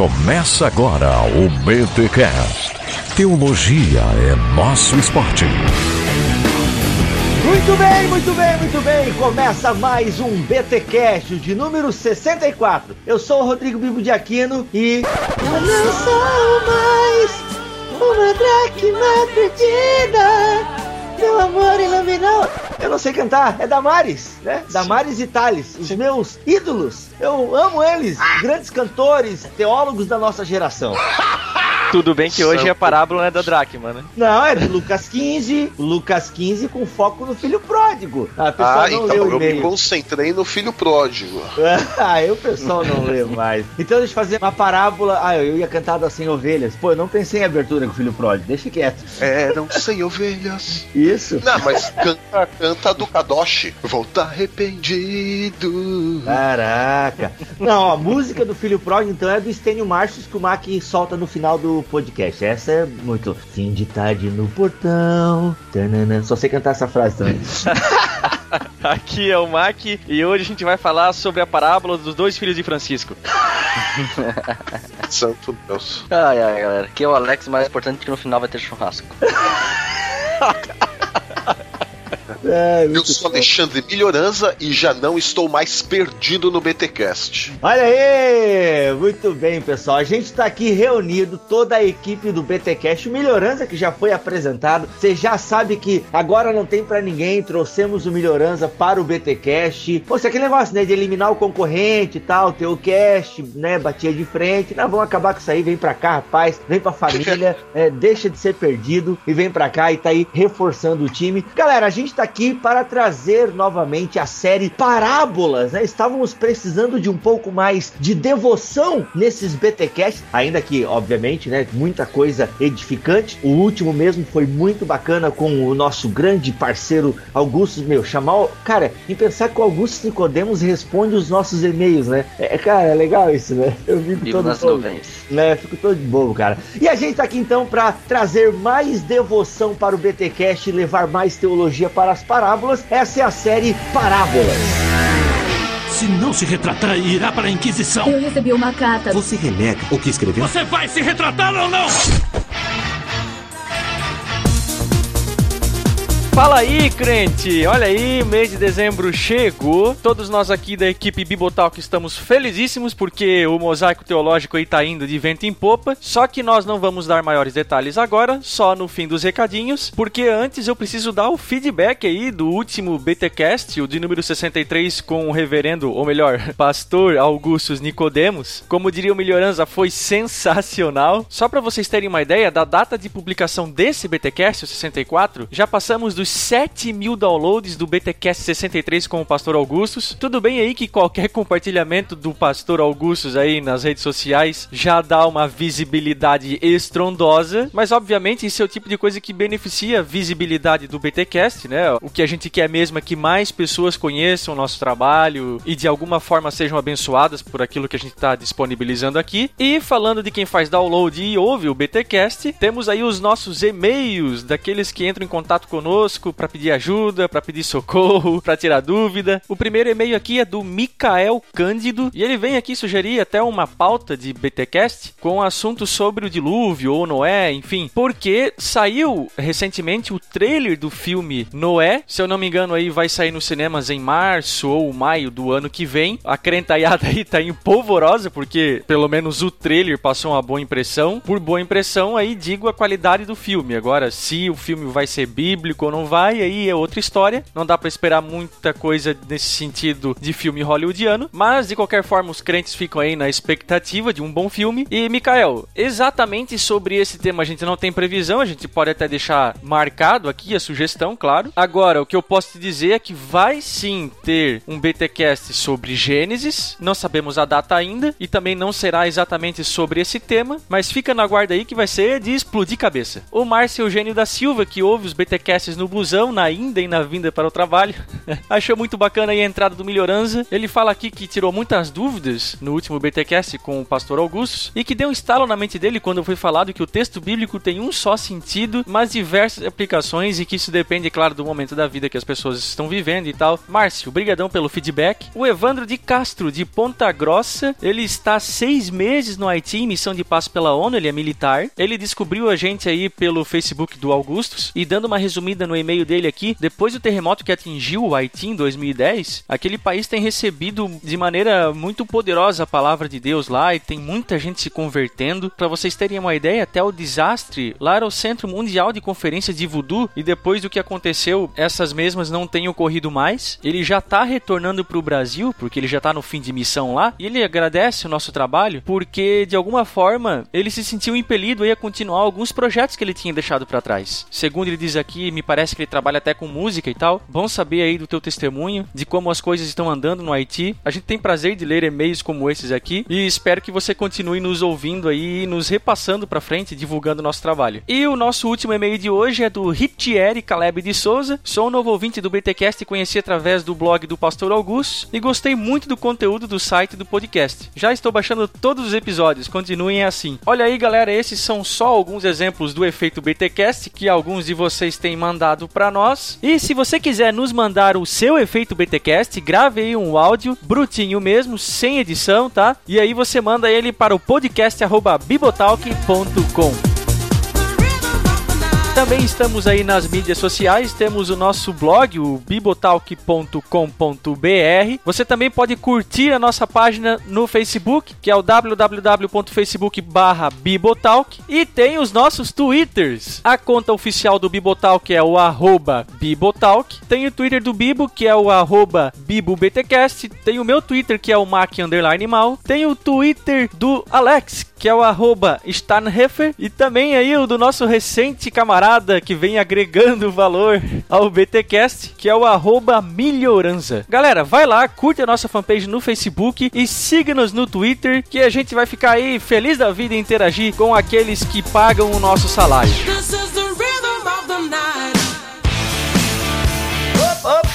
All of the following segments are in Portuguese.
Começa agora o BTCast. Teologia é nosso esporte. Muito bem, muito bem, muito bem. Começa mais um BTcast de número 64. Eu sou o Rodrigo Bibo de Aquino e eu não sou mais uma dracma perdida. Meu amor iluminou. Eu não sei cantar, é Damares, né? Damares e Thales, os meus ídolos. Eu amo eles, grandes cantores, teólogos da nossa geração. Tudo bem que hoje a parábola é da Dracma, né? Não, é de Lucas 15. Lucas 15 com foco no filho pródigo. A pessoa ah, não então leu eu me concentrei no filho pródigo. aí o pessoal não lê mais. Então deixa eu fazer uma parábola. Ah, eu ia cantar das 100 ovelhas. Pô, eu não pensei em abertura com o filho pródigo. Deixa quieto. Eram 100 ovelhas. Isso. Não, mas canta, canta do Kadoshi. Volta arrependido. Caraca. Não, a música do filho pródigo então é do Stênio Marcius que o Mac solta no final do podcast. Essa é muito. Fim de tarde no portão. Tanana. Só sei cantar essa frase também. Aqui é o Mac e hoje a gente vai falar sobre a parábola dos dois filhos de Francisco. Santo Deus. Ai, ai, galera. Aqui é o Alex, mais importante que no final vai ter churrasco. É, eu sou Alexandre Melhoranza e já não estou mais perdido no BTcast. Olha aí! Muito bem, pessoal. A gente está aqui reunido, toda a equipe do BTcast. O Melhoranza que já foi apresentado. Você já sabe que agora não tem para ninguém. Trouxemos o Melhoranza para o BTcast. Pô, aquele negócio, né, de eliminar o concorrente e tal, ter o cast, né, batia de frente. Não, vamos acabar com isso aí. Vem pra cá, rapaz. Vem pra família. é, deixa de ser perdido e vem pra cá e tá aí reforçando o time. Galera, a gente tá aqui para trazer novamente a série Parábolas, né? Estávamos precisando de um pouco mais de devoção nesses BTcasts, ainda que, obviamente, né, muita coisa edificante. O último mesmo foi muito bacana com o nosso grande parceiro Augusto, meu, chamar, cara, em pensar que o Augusto Nicodemos responde os nossos e-mails, né? É, cara, é legal isso, né? Eu fico Vivo todo bobo, né? Fico todo de bobo, cara. E a gente tá aqui então para trazer mais devoção para o BTcast e levar mais teologia para as as parábolas. Essa é a série Parábolas. Se não se retratar, irá para a Inquisição. Eu recebi uma carta. Você renega o que escreveu? Você vai se retratar ou não? Fala aí, crente! Olha aí, mês de dezembro chegou. Todos nós aqui da equipe Bibotalk estamos felizíssimos porque o mosaico teológico aí tá indo de vento em popa. Só que nós não vamos dar maiores detalhes agora, só no fim dos recadinhos, porque antes eu preciso dar o feedback aí do último BTcast, o de número 63 com o reverendo, ou melhor, pastor Augustus Nicodemos. Como diria o Melhoranza, foi sensacional. Só para vocês terem uma ideia da data de publicação desse BTcast, o 64, já passamos dos 7 mil downloads do BTcast 63 com o Pastor Augustus. Tudo bem aí que qualquer compartilhamento do Pastor Augustus aí nas redes sociais já dá uma visibilidade estrondosa, mas obviamente isso é o tipo de coisa que beneficia a visibilidade do BTcast, né? O que a gente quer mesmo é que mais pessoas conheçam o nosso trabalho e de alguma forma sejam abençoadas por aquilo que a gente está disponibilizando aqui. E falando de quem faz download e ouve o BTcast, temos aí os nossos e-mails daqueles que entram em contato conosco conosco para pedir ajuda, para pedir socorro, para tirar dúvida. O primeiro e-mail aqui é do Micael Cândido e ele vem aqui sugerir até uma pauta de BTcast com assuntos sobre o dilúvio ou Noé, enfim, porque saiu recentemente o trailer do filme Noé. Se eu não me engano, aí vai sair nos cinemas em março ou maio do ano que vem. A crentaiada aí tá empolvorosa porque pelo menos o trailer passou uma boa impressão. Por boa impressão, aí digo a qualidade do filme. Agora, se o filme vai ser bíblico ou não vai, aí é outra história. Não dá para esperar muita coisa nesse sentido de filme hollywoodiano, mas de qualquer forma os crentes ficam aí na expectativa de um bom filme. E Mikael, exatamente sobre esse tema a gente não tem previsão, a gente pode até deixar marcado aqui a sugestão, claro. Agora, o que eu posso te dizer é que vai sim ter um BTcast sobre Gênesis, não sabemos a data ainda e também não será exatamente sobre esse tema, mas fica na guarda aí que vai ser de explodir cabeça. O Márcio Eugênio da Silva, que ouve os BTcasts no busão, na ida e na vinda para o trabalho. Achou muito bacana a entrada do Melhoranza. Ele fala aqui que tirou muitas dúvidas no último BTcast com o pastor Augusto e que deu um estalo na mente dele quando foi falado que o texto bíblico tem um só sentido, mas diversas aplicações e que isso depende, claro, do momento da vida que as pessoas estão vivendo e tal. Márcio, brigadão pelo feedback. O Evandro de Castro, de Ponta Grossa, ele está seis meses no Haiti em missão de paz pela ONU, ele é militar. Ele descobriu a gente aí pelo Facebook do Augustus e dando uma resumida no e-mail dele aqui, depois do terremoto que atingiu o Haiti em 2010, aquele país tem recebido de maneira muito poderosa a palavra de Deus lá e tem muita gente se convertendo. Para vocês terem uma ideia, até o desastre lá era o Centro Mundial de Conferência de Voodoo e depois do que aconteceu, essas mesmas não têm ocorrido mais. Ele já tá retornando pro Brasil, porque ele já tá no fim de missão lá, e ele agradece o nosso trabalho porque de alguma forma ele se sentiu impelido a continuar alguns projetos que ele tinha deixado para trás. Segundo ele diz aqui, me parece que ele trabalha até com música e tal. Bom saber aí do teu testemunho, de como as coisas estão andando no Haiti. A gente tem prazer de ler e-mails como esses aqui e espero que você continue nos ouvindo aí, nos repassando para frente, divulgando o nosso trabalho. E o nosso último e-mail de hoje é do Ritieri Caleb de Souza. Sou um novo ouvinte do BTcast e conheci através do blog do Pastor Augusto e gostei muito do conteúdo do site do podcast. Já estou baixando todos os episódios, continuem assim. Olha aí, galera, esses são só alguns exemplos do efeito BTcast que alguns de vocês têm mandado para nós. E se você quiser nos mandar o seu efeito BTcast, grave aí um áudio brutinho mesmo, sem edição, tá? E aí você manda ele para o podcast@bibotalk.com. Também estamos aí nas mídias sociais, temos o nosso blog, o bibotalk.com.br. Você também pode curtir a nossa página no Facebook, que é o www.facebook/bibotalk, e tem os nossos Twitters. A conta oficial do Bibotalk é o @bibotalk. Tem o Twitter do Bibo, que é o @bibobtcast. Tem o meu Twitter, que é o mac mal. Tem o Twitter do Alex, que é o arroba Starnhefer, e também aí o do nosso recente camarada que vem agregando valor ao BTcast, que é o arroba Melhorança. Galera, vai lá, curte a nossa fanpage no Facebook e siga-nos no Twitter, que a gente vai ficar aí feliz da vida interagir com aqueles que pagam o nosso salário.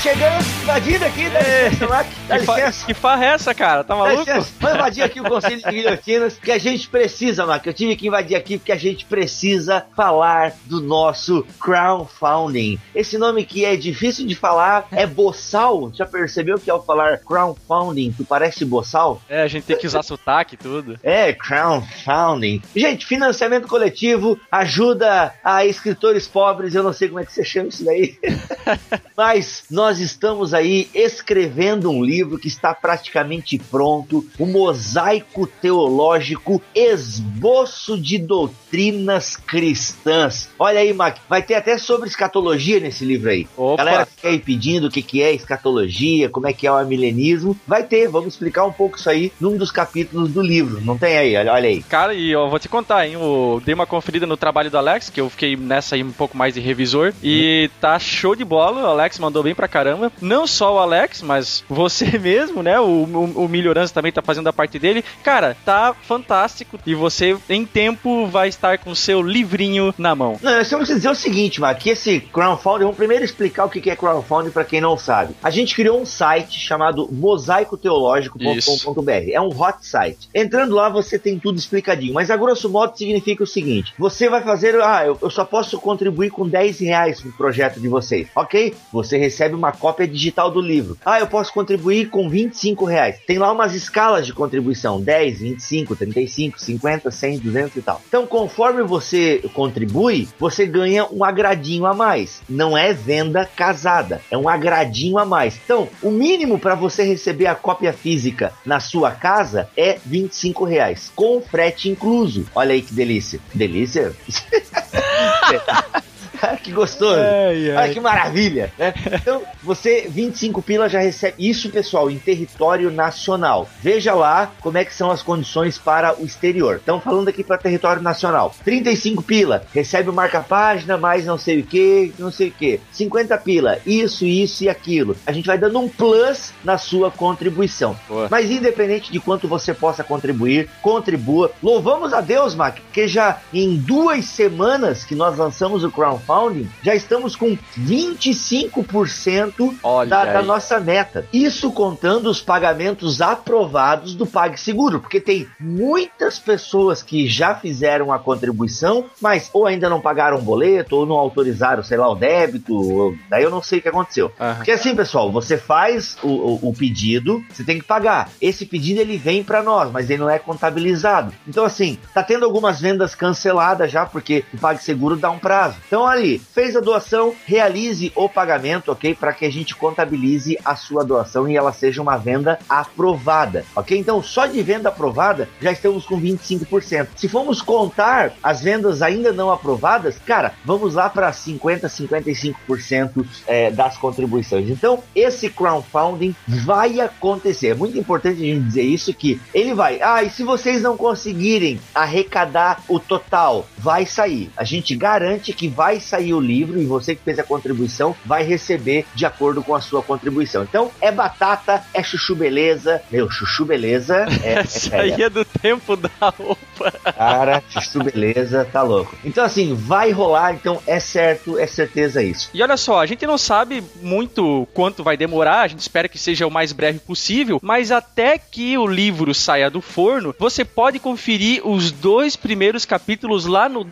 Chegamos invadindo aqui, dá é, licença, Mac, dá que licença. Que farra é essa, cara? Tá maluco? Vamos invadir aqui o Conselho de Guilhotinas, que a gente precisa, Mac. Eu tive que invadir aqui porque a gente precisa falar do nosso crowdfunding. Esse nome que é difícil de falar é boçal. Já percebeu que ao falar crowdfunding, tu parece boçal? É, a gente tem que usar sotaque e tudo. É, crowdfunding. Gente, financiamento coletivo ajuda a escritores pobres, eu não sei como é que você chama isso daí. Mas nós nós estamos aí escrevendo um livro que está praticamente pronto, o Mosaico Teológico Esboço de Doutrinas Cristãs. Olha aí, Mac, vai ter até sobre escatologia nesse livro aí. Opa. Galera fica aí pedindo o que, que é escatologia, como é que é o milenismo. Vai ter, vamos explicar um pouco isso aí num dos capítulos do livro. Não tem aí, olha, olha aí. Cara, e eu vou te contar, hein? Eu dei uma conferida no trabalho do Alex, que eu fiquei nessa aí um pouco mais de revisor, e tá show de bola. O Alex mandou bem pra caramba caramba. Não só o Alex, mas você mesmo, né? O, o, o Melhorança também tá fazendo a parte dele. Cara, tá fantástico. E você, em tempo, vai estar com seu livrinho na mão. Não, nós temos que dizer o seguinte, Mark, que esse crowdfunding, vamos primeiro explicar o que é crowdfunding para quem não sabe. A gente criou um site chamado mosaicoteológico.com.br. É um hot site. Entrando lá, você tem tudo explicadinho. Mas a grosso modo significa o seguinte: você vai fazer, ah, eu, eu só posso contribuir com 10 reais no projeto de vocês, ok? Você recebe uma cópia digital do livro. Ah, eu posso contribuir com 25 reais. Tem lá umas escalas de contribuição: 10, 25, 35, 50, 100, 200 e tal. Então, conforme você contribui, você ganha um agradinho a mais. Não é venda casada, é um agradinho a mais. Então, o mínimo para você receber a cópia física na sua casa é 25 reais, com frete incluso. Olha aí que delícia. Delícia? que gostoso. Ai, ai. Olha que maravilha. Né? Então, você, 25 pila já recebe. Isso, pessoal, em território nacional. Veja lá como é que são as condições para o exterior. Estamos falando aqui para território nacional. 35 pila, recebe o marca-página, mais não sei o que, não sei o que. 50 pila, isso, isso e aquilo. A gente vai dando um plus na sua contribuição. Boa. Mas independente de quanto você possa contribuir, contribua. Louvamos a Deus, Mac, porque já em duas semanas que nós lançamos o Crown crowdfunding, já estamos com 25% da, da, nossa meta. Isso contando os pagamentos aprovados do PagSeguro, porque tem muitas pessoas que já fizeram a contribuição, mas ou ainda não pagaram o boleto, ou não autorizaram, sei lá, o débito, ou, daí eu não sei o que aconteceu. Uhum. Porque assim, pessoal, você faz o, o, o, pedido, você tem que pagar. Esse pedido ele vem para nós, mas ele não é contabilizado. Então, assim, tá tendo algumas vendas canceladas já, porque o PagSeguro dá um prazo. Então, ali, fez a doação, realize o pagamento, ok? Para que a gente contabilize a sua doação e ela seja uma venda aprovada, ok? Então, só de venda aprovada, já estamos com 25%. Se formos contar as vendas ainda não aprovadas, cara, vamos lá para 50, 55% é, das contribuições. Então, esse crowdfunding vai acontecer. É muito importante a gente dizer isso que ele vai. Ah, e se vocês não conseguirem arrecadar o total, vai sair. A gente garante que vai sair o livro e você que fez a contribuição vai receber de acordo com a sua contribuição. Então, é batata, é chuchu beleza. Meu, chuchu beleza é, aí é do tempo da roupa. Cara, chuchu beleza, tá louco. Então, assim, vai rolar, então é certo, é certeza isso. E olha só, a gente não sabe muito quanto vai demorar, a gente espera que seja o mais breve possível, mas até que o livro saia do forno, você pode conferir os dois primeiros capítulos lá no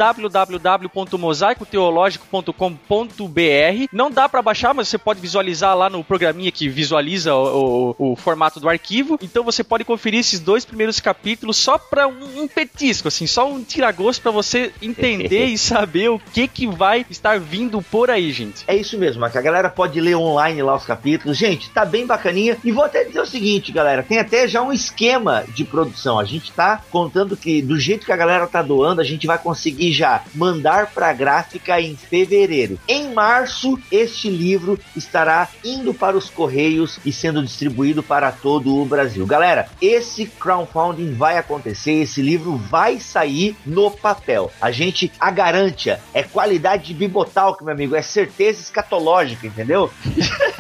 www.mosaicoteológico.com.br. Não dá para baixar, mas você pode visualizar lá no programinha que visualiza o, o, o, formato do arquivo. Então você pode conferir esses dois primeiros capítulos só para um, um, petisco, assim, só um tiragosto para você entender e saber o que que vai estar vindo por aí, gente. É isso mesmo, que a galera pode ler online lá os capítulos. Gente, tá bem bacaninha. E vou até dizer o seguinte, galera, tem até já um esquema de produção. A gente tá contando que do jeito que a galera tá doando, a gente vai conseguir já mandar pra gráfica em fevereiro. Em março, este livro estará indo para os correios e sendo distribuído para todo o Brasil. Galera, esse crowdfunding vai acontecer, esse livro vai sair no papel. A gente a garante, é qualidade de bibotalk, meu amigo, é certeza escatológica, entendeu?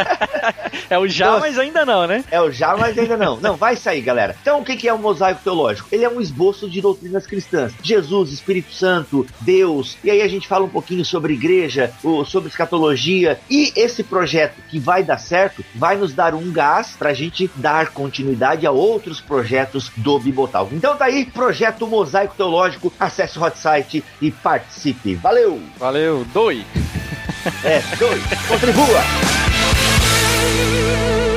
é o já, então, mas ainda não, né? É o já, mas ainda não. Não, vai sair, galera. Então, o que é o mosaico teológico? Ele é um esboço de doutrinas cristãs. Jesus, Espírito Santo, Deus. E aí a gente fala um pouquinho sobre igreja, sobre escatologia. E esse projeto que vai dar certo vai nos dar um gás para a gente dar continuidade a outros projetos do Bibotalk. Então tá aí, projeto Mosaico Teológico. Acesse o hot site e participe. Valeu! Valeu, doe! É, doe! Contribua!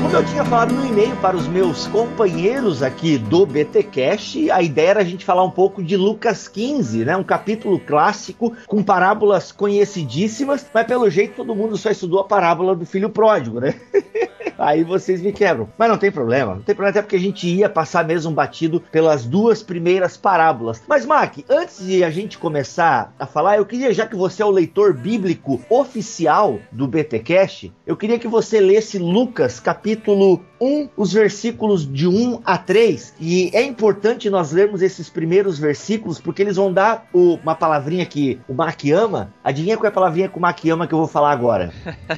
Como eu tinha falado no e-mail para os meus companheiros aqui do BTcast, a ideia era a gente falar um pouco de Lucas 15, né? Um capítulo clássico com parábolas conhecidíssimas, mas pelo jeito todo mundo só estudou a parábola do filho pródigo, né? Aí vocês me quebram. Mas não tem problema, não tem problema, até porque a gente ia passar mesmo batido pelas duas primeiras parábolas. Mas, Mac, antes de a gente começar a falar, eu queria, já que você é o leitor bíblico oficial do BTcast, eu queria que você lesse Lucas capítulo capítulo 1, os versículos de 1 a 3. E é importante nós lermos esses primeiros versículos, porque eles vão dar o, uma palavrinha que o Mark ama. Adivinha qual é a palavrinha que o Mark ama que eu vou falar agora?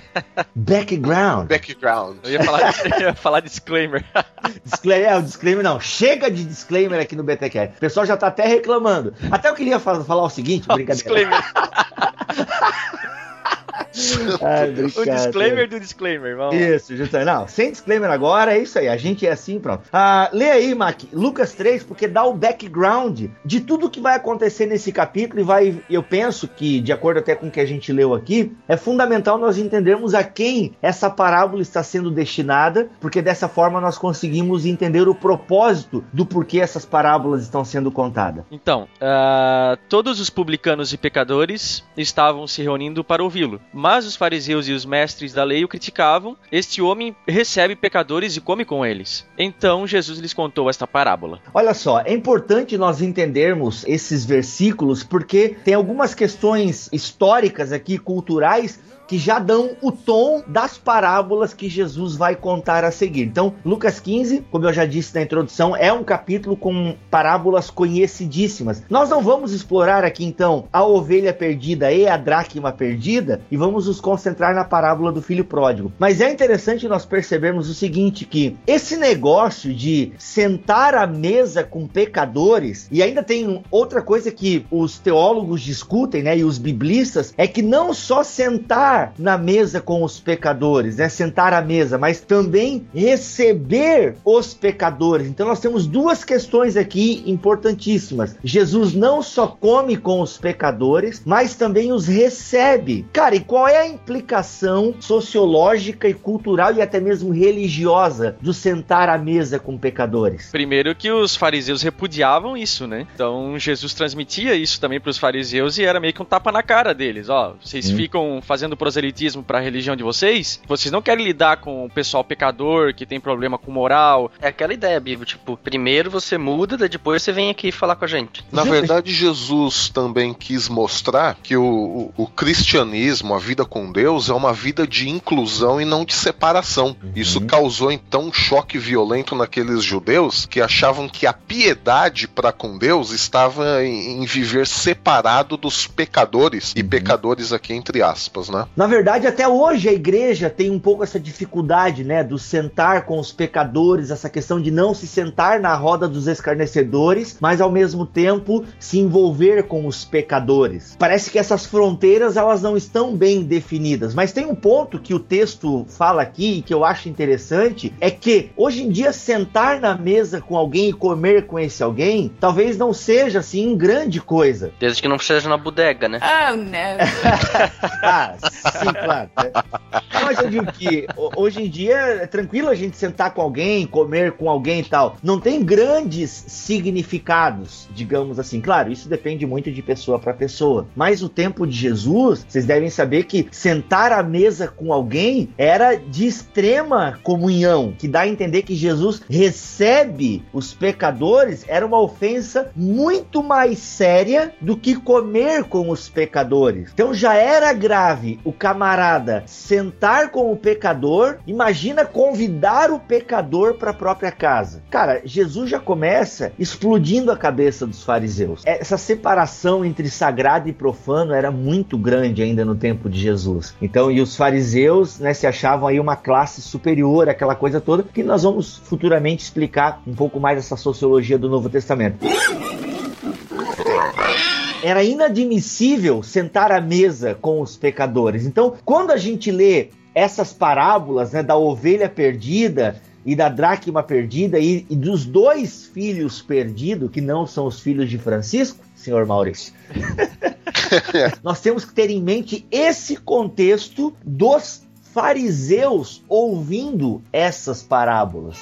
Background. Background. Eu ia falar, eu ia falar disclaimer. disclaimer. É, o disclaimer não. Chega de disclaimer aqui no BTQ. O pessoal já tá até reclamando. Até eu queria falar o seguinte, brincadeira. Disclaimer. Ai, o disclaimer do disclaimer, vamos Isso, justamente. Não, sem disclaimer agora, é isso aí. A gente é assim, pronto. Ah, lê aí, Mac, Lucas 3, porque dá o background de tudo que vai acontecer nesse capítulo e vai, eu penso que, de acordo até com o que a gente leu aqui, é fundamental nós entendermos a quem essa parábola está sendo destinada, porque dessa forma nós conseguimos entender o propósito do porquê essas parábolas estão sendo contadas. Então, uh, todos os publicanos e pecadores estavam se reunindo para ouvi-lo. Mas os fariseus e os mestres da lei o criticavam. Este homem recebe pecadores e come com eles. Então Jesus lhes contou esta parábola. Olha só, é importante nós entendermos esses versículos porque tem algumas questões históricas aqui, culturais, que já dão o tom das parábolas que Jesus vai contar a seguir. Então, Lucas 15, como eu já disse na introdução, é um capítulo com parábolas conhecidíssimas. Nós não vamos explorar aqui então a ovelha perdida e a dracma perdida e vamos nos concentrar na parábola do filho pródigo. Mas é interessante nós percebermos o seguinte que esse negócio de sentar à mesa com pecadores e ainda tem outra coisa que os teólogos discutem, né, e os biblistas é que não só sentar na mesa com os pecadores, né, sentar à mesa, mas também receber os pecadores. Então nós temos duas questões aqui importantíssimas. Jesus não só come com os pecadores, mas também os recebe. Cara, e qual é a implicação sociológica e cultural e até mesmo religiosa do sentar à mesa com pecadores? Primeiro que os fariseus repudiavam isso, né? Então Jesus transmitia isso também para os fariseus e era meio que um tapa na cara deles. Ó, vocês hum. ficam fazendo proselitismo para a religião de vocês, vocês não querem lidar com o pessoal pecador que tem problema com moral. É aquela ideia, Bibo, tipo, primeiro você muda, depois você vem aqui falar com a gente. Na verdade, Jesus também quis mostrar que o, o, o cristianismo, a vida com Deus, é uma vida de inclusão e não de separação. Uhum. Isso causou então um choque violento naqueles judeus que achavam que a piedade para com Deus estava em, em, viver separado dos pecadores, uhum. e pecadores aqui entre aspas, né? Na verdade, até hoje a igreja tem um pouco essa dificuldade, né, do sentar com os pecadores, essa questão de não se sentar na roda dos escarnecedores, mas ao mesmo tempo se envolver com os pecadores. Parece que essas fronteiras elas não estão bem definidas, mas tem um ponto que o texto fala aqui que eu acho interessante, é que hoje em dia sentar na mesa com alguém e comer com esse alguém, talvez não seja assim grande coisa. Desde que não seja na bodega, né? Oh, não. sim, claro. Né? Mas eu digo que hoje em dia é tranquilo a gente sentar com alguém, comer com alguém e tal. Não tem grandes significados, digamos assim. Claro, isso depende muito de pessoa para pessoa. Mas o tempo de Jesus, vocês devem saber que sentar à mesa com alguém era de extrema comunhão, que dá a entender que Jesus recebe os pecadores era uma ofensa muito mais séria do que comer com os pecadores. Então já era grave o camarada sentar com o pecador, imagina convidar o pecador para a própria casa. Cara, Jesus já começa explodindo a cabeça dos fariseus. Essa separação entre sagrado e profano era muito grande ainda no tempo de Jesus. Então, e os fariseus, né, se achavam aí uma classe superior, aquela coisa toda, que nós vamos futuramente explicar um pouco mais essa sociologia do Novo Testamento era inadmissível sentar à mesa com os pecadores. Então, quando a gente lê essas parábolas né, da ovelha perdida e da dracma perdida e, e dos dois filhos perdidos, que não são os filhos de Francisco, senhor Maurício, nós temos que ter em mente esse contexto dos fariseus ouvindo essas parábolas.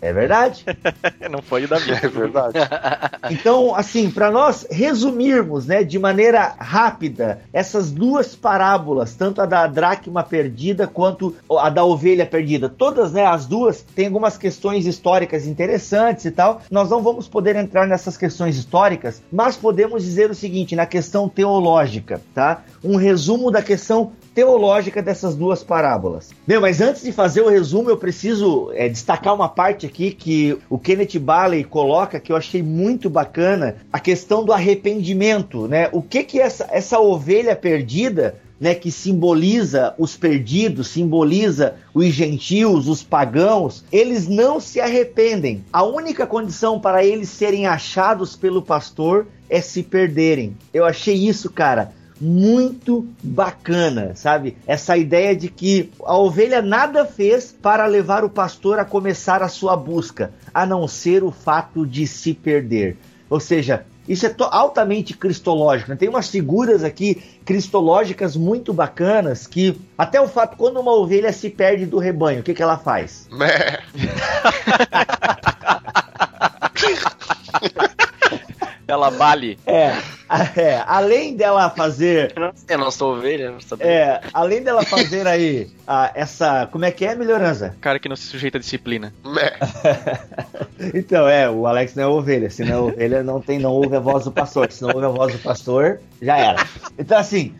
É verdade. Não foi da minha. É verdade. então, assim, para nós resumirmos, né, de maneira rápida, essas duas parábolas, tanto a da dracma perdida quanto a da ovelha perdida, todas, né, as duas têm algumas questões históricas interessantes e tal. Nós não vamos poder entrar nessas questões históricas, mas podemos dizer o seguinte, na questão teológica, tá? Um resumo da questão teológica dessas duas parábolas. Meu, mas antes de fazer o resumo, eu preciso é, destacar uma parte aqui que o Kenneth Bailey coloca que eu achei muito bacana, a questão do arrependimento, né? O que que essa, essa ovelha perdida né, que simboliza os perdidos, simboliza os gentios, os pagãos, eles não se arrependem. A única condição para eles serem achados pelo pastor é se perderem. Eu achei isso, cara, muito bacana, sabe? Essa ideia de que a ovelha nada fez para levar o pastor a começar a sua busca, a não ser o fato de se perder. Ou seja, isso é altamente cristológico. Né? Tem umas figuras aqui cristológicas muito bacanas que até o fato quando uma ovelha se perde do rebanho, o que, que ela faz? ela bale. É. é, além dela fazer. Eu não sou ovelha, não sabia. É, além dela fazer aí a, essa. Como é que é, melhorança? Cara que não se sujeita à disciplina. É. então, é, o Alex não é ovelha. Se não é ovelha, não tem, não ouve a voz do pastor. Se não ouve a voz do pastor, já era. Então, assim,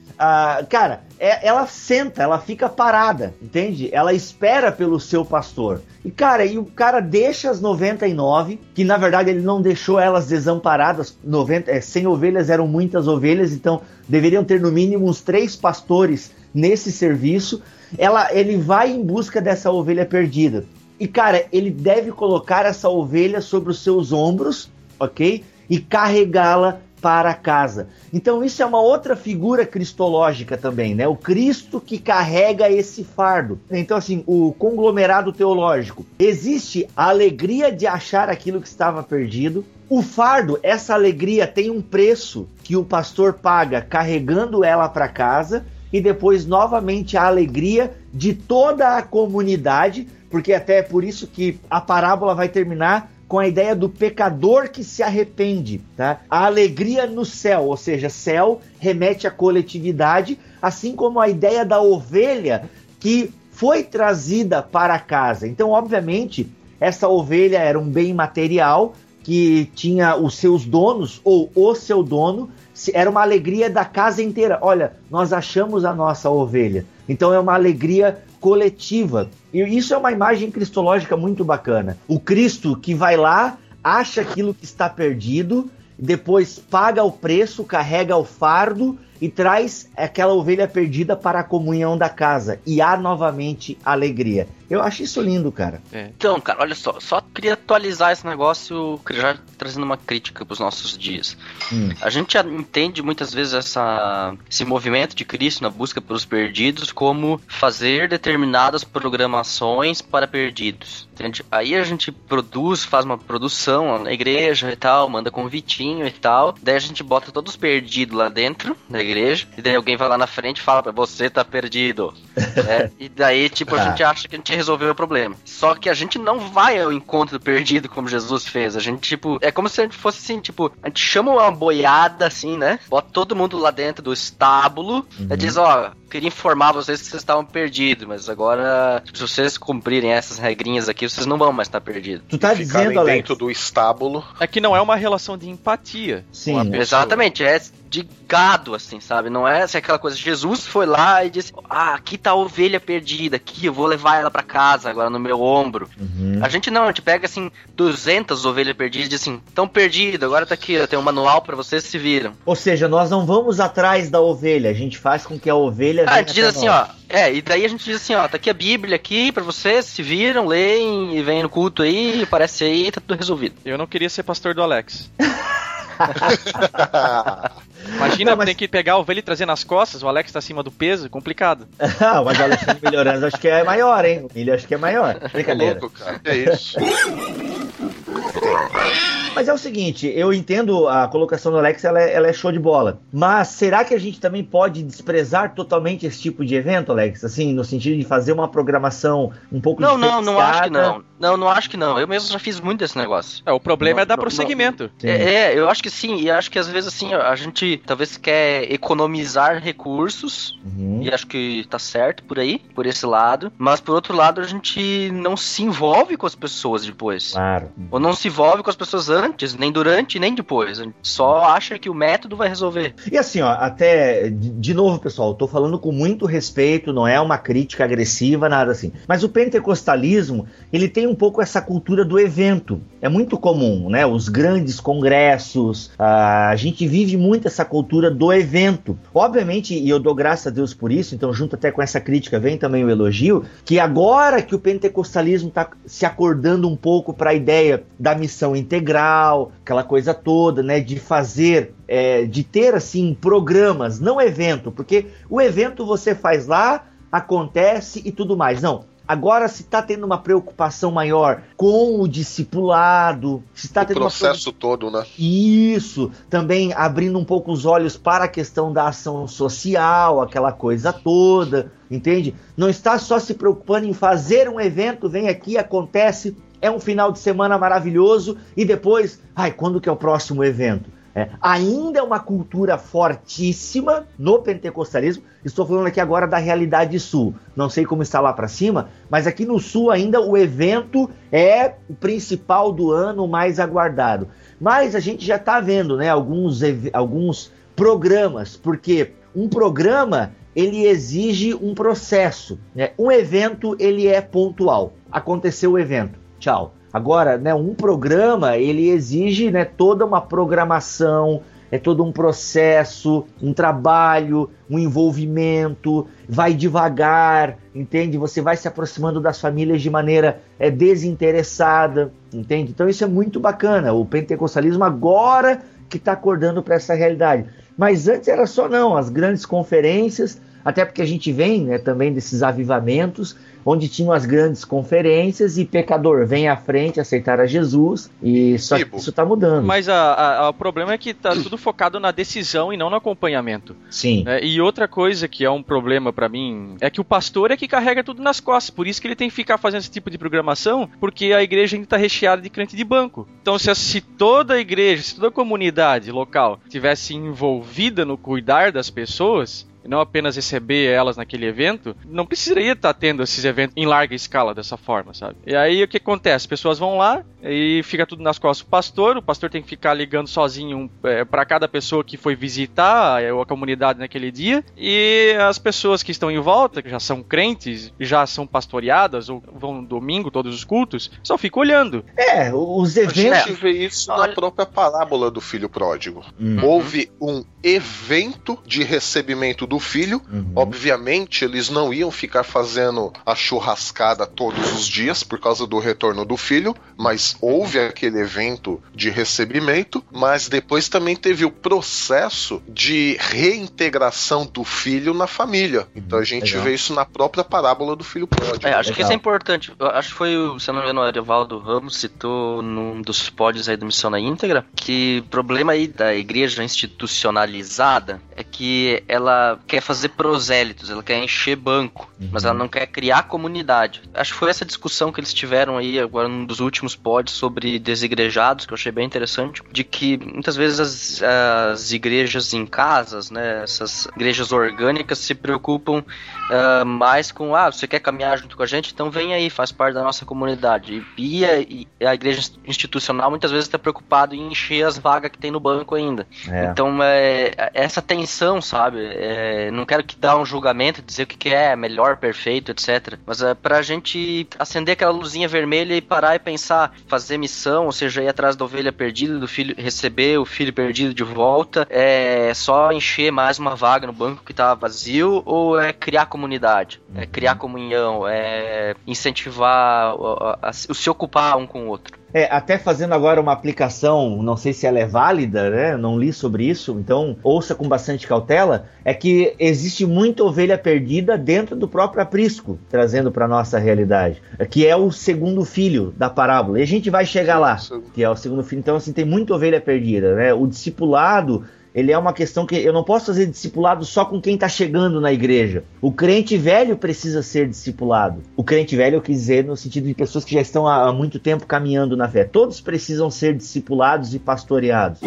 cara, é- ela senta, ela fica parada, entende? Ela espera pelo seu pastor. E, cara, e o cara deixa as 99, que na verdade ele não deixou elas desamparadas. 90, é, 100 ovelhas eram muitas ovelhas, então deveriam ter no mínimo uns três pastores nesse serviço. Ela, ele vai em busca dessa ovelha perdida. E, cara, ele deve colocar essa ovelha sobre os seus ombros, ok? E carregá-la para casa. Então isso é uma outra figura cristológica também, né? O Cristo que carrega esse fardo. Então assim, o conglomerado teológico. Existe a alegria de achar aquilo que estava perdido. O fardo, essa alegria tem um preço que o pastor paga carregando ela para casa e depois novamente a alegria de toda a comunidade, porque até é por isso que a parábola vai terminar com a ideia do pecador que se arrepende, tá? A alegria no céu, ou seja, céu remete à coletividade, assim como a ideia da ovelha que foi trazida para casa. Então, obviamente, essa ovelha era um bem material que tinha os seus donos ou o seu dono, era uma alegria da casa inteira. Olha, nós achamos a nossa ovelha. Então é uma alegria coletiva. E isso é uma imagem cristológica muito bacana. O Cristo que vai lá, acha aquilo que está perdido, depois paga o preço, carrega o fardo e traz aquela ovelha perdida para a comunhão da casa. E há novamente alegria. Eu acho isso lindo, cara. Então, cara, olha só, só queria atualizar esse negócio, já trazendo uma crítica pros nossos dias. Hum. A gente já entende muitas vezes essa, esse movimento de Cristo na busca pelos perdidos como fazer determinadas programações para perdidos. Entende? Aí a gente produz, faz uma produção na igreja e tal, manda convitinho e tal. Daí a gente bota todos perdidos lá dentro da igreja. E daí alguém vai lá na frente e fala pra você tá perdido. né? E daí, tipo, a Ah. gente acha que a gente resolveu o problema. Só que a gente não vai ao encontro do perdido como Jesus fez. A gente, tipo, é como se a gente fosse assim, tipo, a gente chama uma boiada assim, né? Bota todo mundo lá dentro do estábulo. E diz, ó, queria informar vocês que vocês estavam perdidos, mas agora, se vocês cumprirem essas regrinhas aqui, vocês não vão mais estar perdidos. Tu tá dizendo, Alex? dentro do estábulo. É que não é uma relação de empatia. Sim. com a pessoa. Exatamente, é de gado, assim, sabe? Não é assim, aquela coisa. Jesus foi lá e disse: Ah, aqui tá a ovelha perdida, aqui, eu vou levar ela pra casa agora no meu ombro. Uhum. A gente não, a gente pega assim, 200 ovelhas perdidas e diz assim: tão perdido, agora tá aqui, ó, tem um manual pra vocês se viram. Ou seja, nós não vamos atrás da ovelha, a gente faz com que a ovelha Ah, a gente diz assim, nós. ó. É, e daí a gente diz assim, ó, tá aqui a Bíblia aqui pra vocês, se viram, leem e vem no culto aí, aparece aí, tá tudo resolvido. Eu não queria ser pastor do Alex. Imagina, Não, mas- tem que pegar a ovelha e trazer nas costas, o Alex tá acima do peso, complicado. Ah, mas o Alexandre Melhorança acho que é maior, hein? O Milho acho que é maior. Brincadeira. Louco, cara. É isso. Mas é o seguinte, eu entendo a colocação do Alex, ela é, ela é show de bola. Mas será que a gente também pode desprezar totalmente esse tipo de evento, Alex? Assim, no sentido de fazer uma programação um pouco Não, não, não acho que não. Não, não acho que não. Eu mesmo já fiz muito desse negócio. É, o problema Não, é dar prosseguimento. É, é, eu acho que sim, e acho que às vezes assim, a gente talvez quer economizar recursos, Uhum. e acho que tá certo por aí, por esse lado, mas por outro lado a gente não se envolve com as pessoas depois. Claro. Ou não se envolve com as pessoas antes, nem durante, nem depois. A gente só acha que o método vai resolver. E assim, ó, até, de, de novo, pessoal, eu tô falando com muito respeito, não é uma crítica agressiva, nada assim. Mas o pentecostalismo, ele tem um pouco essa cultura do evento. É muito comum, né? Os grandes congressos, a gente vive muito essa cultura do evento. Obviamente, e eu dou graças a Deus por isso, então junto até com essa crítica vem também o elogio, que agora que o pentecostalismo tá se acordando um pouco para a ideia da missão integral, aquela coisa toda, né, de fazer é, de ter assim programas, não evento, porque o evento você faz lá, acontece e tudo mais. Não. Agora se está tendo uma preocupação maior com o discipulado, se está O tendo uma processo todo, né? isso, também abrindo um pouco os olhos para a questão da ação social, aquela coisa toda, entende? Não está só se preocupando em fazer um evento, vem aqui, acontece, é um final de semana maravilhoso e depois, ai, quando que é o próximo evento? É, ainda é uma cultura fortíssima no pentecostalismo. Estou falando aqui agora da realidade sul. Não sei como está lá para cima, mas aqui no sul ainda o evento é o principal do ano, mais aguardado. Mas a gente já está vendo, né, alguns, alguns programas, porque um programa ele exige um processo. Né? Um evento ele é pontual. Aconteceu o evento, tchau. Agora, né, um programa ele exige né, toda uma programação, é todo um processo, um trabalho, um envolvimento, vai devagar, entende? Você vai se aproximando das famílias de maneira é, desinteressada, entende? Então isso é muito bacana. O pentecostalismo agora que está acordando para essa realidade. Mas antes era só não, as grandes conferências, até porque a gente vem né, também desses avivamentos, onde tinham as grandes conferências e pecador vem à frente aceitar a Jesus e só que isso está mudando. Mas a, a, o problema é que tá tudo focado na decisão e não no acompanhamento. Sim. É, e outra coisa que é um problema para mim é que o pastor é que carrega tudo nas costas, por isso que ele tem que ficar fazendo esse tipo de programação, porque a igreja ainda está recheada de crente de banco. Então se, se toda a igreja, se toda a comunidade local tivesse envolvida no cuidar das pessoas, e não apenas receber elas naquele evento, não precisaria estar tendo esses eventos em larga escala dessa forma, sabe? E aí o que acontece? As pessoas vão lá e fica tudo nas costas do pastor, o pastor tem que ficar ligando sozinho é, para cada pessoa que foi visitar a, a comunidade naquele dia, e as pessoas que estão em volta, que já são crentes, já são pastoreadas ou vão domingo todos os cultos, só ficam olhando. É, os eventos. A gente vê isso Olha... na própria parábola do filho pródigo. Uhum. Houve um evento de recebimento do filho. Uhum. Obviamente, eles não iam ficar fazendo a churrascada todos os dias por causa do retorno do filho, mas houve aquele evento de recebimento, mas depois também teve o processo de reintegração do filho na família. Então a gente Legal. vê isso na própria parábola do filho pródigo. É, acho Legal. que isso é importante. Eu acho que foi, se não me engano, o Arivaldo Ramos citou num dos pódios aí do Missão na Íntegra que o problema aí da igreja institucionalizada é que ela quer fazer prosélitos, ela quer encher banco, uhum. mas ela não quer criar comunidade. Acho que foi essa discussão que eles tiveram aí agora num dos últimos sobre desigrejados, que eu achei bem interessante, de que muitas vezes as, as igrejas em casas, né, essas igrejas orgânicas se preocupam uh, mais com, ah, você quer caminhar junto com a gente? Então vem aí, faz parte da nossa comunidade. E a, e a igreja institucional muitas vezes está preocupado em encher as vagas que tem no banco ainda. É. Então é, essa tensão, sabe? É, não quero que dar um julgamento, dizer o que, que é melhor, perfeito, etc. Mas é pra gente acender aquela luzinha vermelha e parar e pensar, fazer missão, ou seja, ir atrás da ovelha perdida, do filho, receber o filho perdido de volta, é só encher mais uma vaga no banco que tá vazio, ou é criar comunidade, é criar comunhão, é incentivar o, o se ocupar um com o outro. É, até fazendo agora uma aplicação, não sei se ela é válida, né? Não li sobre isso, então ouça com bastante cautela. É que existe muita ovelha perdida dentro do próprio aprisco, trazendo para nossa realidade, que é o segundo filho da parábola. E a gente vai chegar lá, que é o segundo filho. Então, assim, tem muita ovelha perdida, né? O discipulado ele é uma questão que eu não posso fazer discipulado só com quem está chegando na igreja. O crente velho precisa ser discipulado. O crente velho eu quis dizer no sentido de pessoas que já estão há muito tempo caminhando na fé. Todos precisam ser discipulados e pastoreados.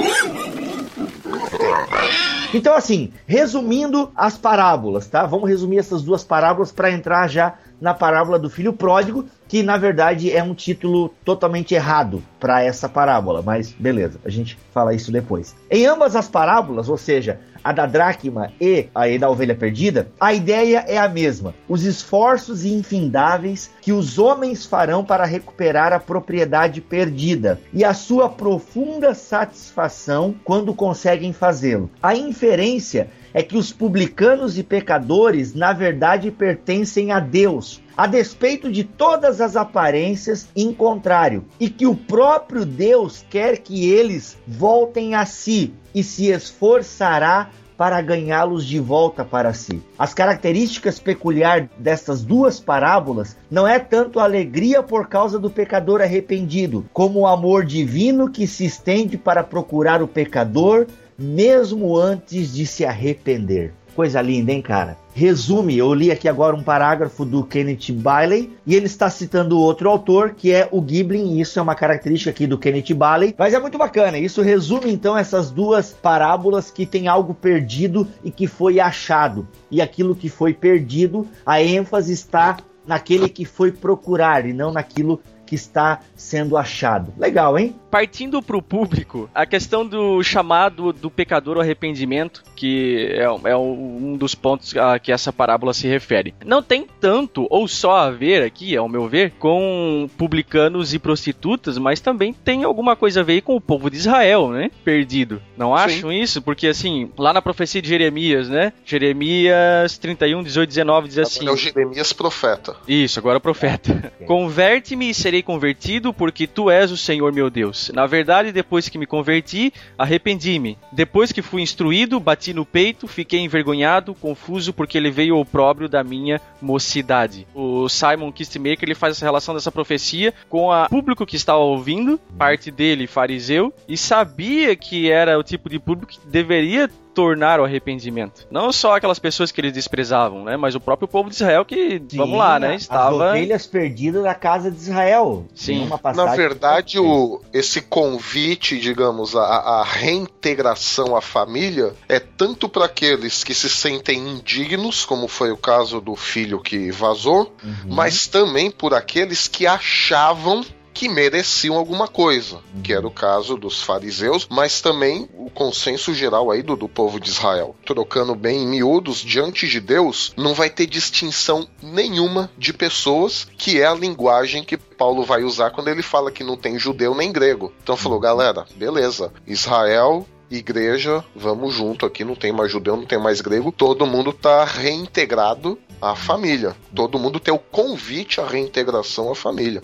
Então, assim, resumindo as parábolas, tá? Vamos resumir essas duas parábolas para entrar já na parábola do filho pródigo, que na verdade é um título totalmente errado para essa parábola, mas beleza, a gente fala isso depois. Em ambas as parábolas, ou seja, a da dracma e a da ovelha perdida, a ideia é a mesma: os esforços infindáveis que os homens farão para recuperar a propriedade perdida e a sua profunda satisfação quando conseguem fazê-lo. A inferência é que os publicanos e pecadores, na verdade, pertencem a Deus, a despeito de todas as aparências em contrário, e que o próprio Deus quer que eles voltem a si e se esforçará para ganhá-los de volta para si. As características peculiares destas duas parábolas não é tanto a alegria por causa do pecador arrependido, como o amor divino que se estende para procurar o pecador mesmo antes de se arrepender. Coisa linda, hein, cara? Resume, eu li aqui agora um parágrafo do Kenneth Bailey e ele está citando outro autor que é o Giblin, e isso é uma característica aqui do Kenneth Bailey, mas é muito bacana. Isso resume então essas duas parábolas que tem algo perdido e que foi achado. E aquilo que foi perdido, a ênfase está naquele que foi procurar e não naquilo que está sendo achado. Legal, hein? Partindo para o público, a questão do chamado do pecador ao arrependimento, que é, é um dos pontos a que essa parábola se refere. Não tem tanto ou só a ver aqui, ao meu ver, com publicanos e prostitutas, mas também tem alguma coisa a ver com o povo de Israel, né? Perdido. Não acham Sim. isso? Porque assim, lá na profecia de Jeremias, né? Jeremias 31, 18, 19 diz assim. É o Jeremias profeta. Isso, agora profeta. Converte-me e serei convertido, porque tu és o Senhor meu Deus. Na verdade, depois que me converti, arrependi-me. Depois que fui instruído, bati no peito, fiquei envergonhado, confuso, porque ele veio o opróbrio da minha mocidade. O Simon Kistemaker ele faz essa relação dessa profecia com o público que estava ouvindo, parte dele fariseu, e sabia que era o tipo de público que deveria tornar o arrependimento. Não só aquelas pessoas que eles desprezavam, né? Mas o próprio povo de Israel que, Sim, vamos lá, né? Estava... As ovelhas perdidas da casa de Israel. Sim. Na verdade, o, esse convite, digamos, a, a reintegração à família é tanto para aqueles que se sentem indignos, como foi o caso do filho que vazou, uhum. mas também por aqueles que achavam que mereciam alguma coisa, que era o caso dos fariseus, mas também o consenso geral aí do, do povo de Israel. Trocando bem em miúdos, diante de Deus, não vai ter distinção nenhuma de pessoas, que é a linguagem que Paulo vai usar quando ele fala que não tem judeu nem grego. Então falou, galera, beleza, Israel igreja, vamos junto aqui, não tem mais judeu, não tem mais grego, todo mundo tá reintegrado à família. Todo mundo tem o convite à reintegração à família.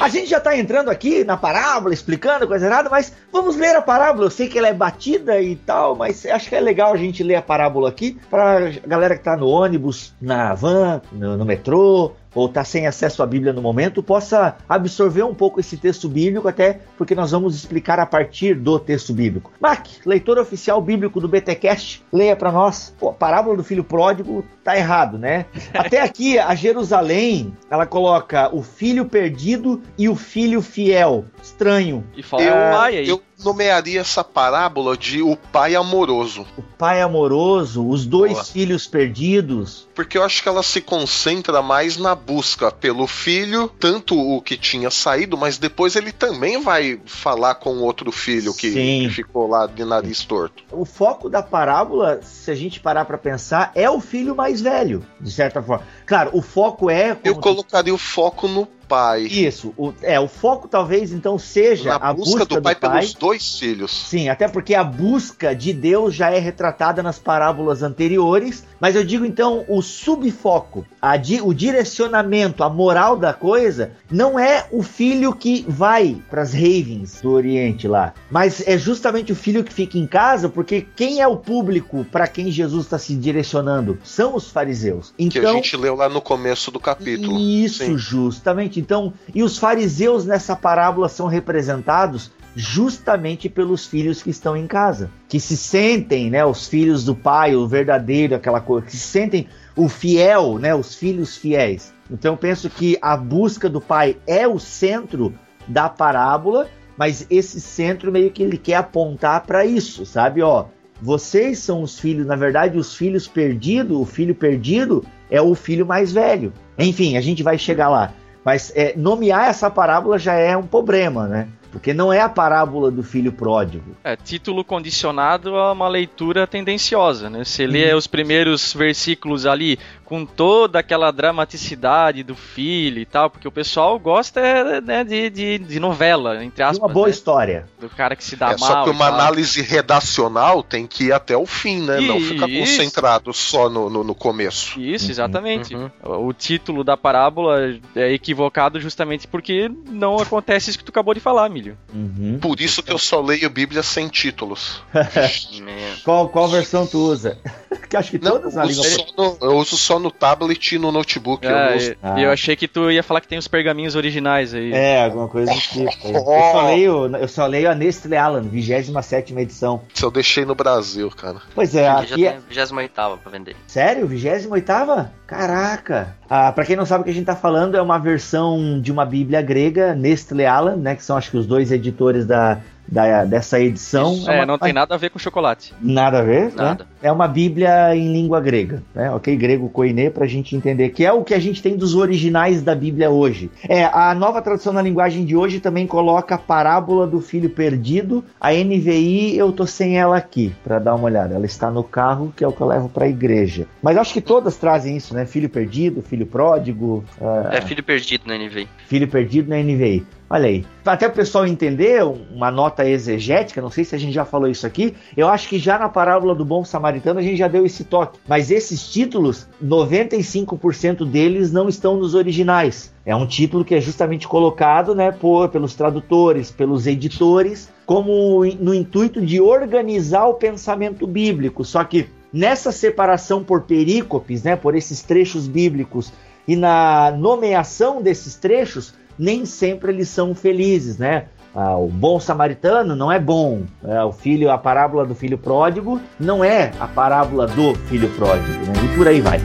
A gente já está entrando aqui na parábola, explicando coisa errada, mas vamos ler a parábola. Eu sei que ela é batida e tal, mas acho que é legal a gente ler a parábola aqui para galera que está no ônibus, na van, no, no metrô, ou está sem acesso à Bíblia no momento, possa absorver um pouco esse texto bíblico, até porque nós vamos explicar a partir do texto bíblico. Mac, leitor oficial bíblico do BTcast, leia para nós. Pô, a parábola do filho pródigo tá errado, né? Até aqui a Jerusalém, ela coloca o filho perdido e o filho fiel. Estranho. E fala eu, pai aí. Eu nomearia essa parábola de o pai amoroso. O pai amoroso, os dois Boa. filhos perdidos. Porque eu acho que ela se concentra mais na busca pelo filho, tanto o que tinha saído, mas depois ele também vai falar com outro filho que, que ficou lá de nariz torto. O foco da parábola, se a gente parar para pensar, é o filho mais velho, de certa forma. Claro, o foco é. Eu colocaria o foco no pai. Isso. O, é, o foco talvez então seja Na a busca, busca do, pai do, pai pelos dois filhos. Sim, até porque a busca de Deus já é retratada nas parábolas anteriores, mas eu digo então o subfoco, a di, o direcionamento, a moral da coisa não é o filho que vai para as ravens do Oriente lá, mas é justamente o filho que fica em casa, porque quem é o público para quem Jesus está se direcionando? São os fariseus. Então, que a então gente leu lá no começo do capítulo. Isso, Sim. justamente então, e os fariseus nessa parábola são representados justamente pelos filhos que estão em casa, que se sentem, né, os filhos do pai, o verdadeiro, aquela coisa, que se sentem o fiel, né, os filhos fiéis. Então eu penso que a busca do pai é o centro da parábola, mas esse centro meio que ele quer apontar para isso, sabe, ó, vocês são os filhos, na verdade, os filhos perdidos, o filho perdido é o filho mais velho. Enfim, a gente vai chegar lá. Mas é, nomear essa parábola já é um problema, né? Porque não é a parábola do filho pródigo. É, título condicionado a uma leitura tendenciosa, né? Você lê os primeiros versículos ali com toda aquela dramaticidade do filho e tal, porque o pessoal gosta é, né, de, de, de, novela, entre aspas. De uma boa né? história. Do cara que se dá é, mal. Só que uma análise redacional tem que ir até o fim, né? Não fica concentrado só no, no, no, começo. Isso, exatamente. Uhum. O título da parábola é equivocado justamente porque não acontece isso que tu acabou de falar, Milho. Uhum. Por isso que eu só leio Bíblia sem títulos. qual, qual versão tu usa? que acho que Não, todas na eu uso, língua só no, eu uso só no tablet e no notebook. eu Ah, não uso- e- Ah. eu achei que tu ia falar que tem os pergaminhos originais aí. É, alguma coisa do tipo. Eu só leio, eu só leio a Nestle Alan, 27 edição. Se eu deixei no Brasil, cara. Pois é, Aqui já aqui é. tem 28 pra vender. Sério? 28? Caraca! Ah, pra quem não sabe o que a gente tá falando, é uma versão de uma Bíblia grega, Nestle Alan, né? Que são acho que os dois editores da, da- dessa edição. É, uma- não tem nada a ver com chocolate. Nada a ver, Nada. né? É uma Bíblia em língua grega, né? Ok, grego koiné pra gente entender que é o que a gente tem dos originais da Bíblia hoje. É, a nova tradução na linguagem de hoje também coloca a parábola do filho perdido. A NVI eu tô sem ela aqui pra dar uma olhada. Ela está no carro que é o que eu levo pra igreja. Mas acho que todas trazem isso, né? Filho perdido, filho pródigo, ah, É filho perdido no NV. filho perdido na NVI. Olha aí. Até o pessoal entender uma nota exegética, não sei se a gente já falou isso aqui, eu acho que já na parábola do bom samaritano a gente já deu esse toque. Mas esses títulos, 95% deles não estão nos originais. É um título que é justamente colocado né, por, pelos tradutores, pelos editores, como no intuito de organizar o pensamento bíblico. Só que nessa separação por perícopes, né, por esses trechos bíblicos, e na nomeação desses trechos, nem sempre eles são felizes, né? Ah, o bom samaritano não é bom. É, o filho, a parábola do filho pródigo não é a parábola do filho pródigo, né? E por aí vai.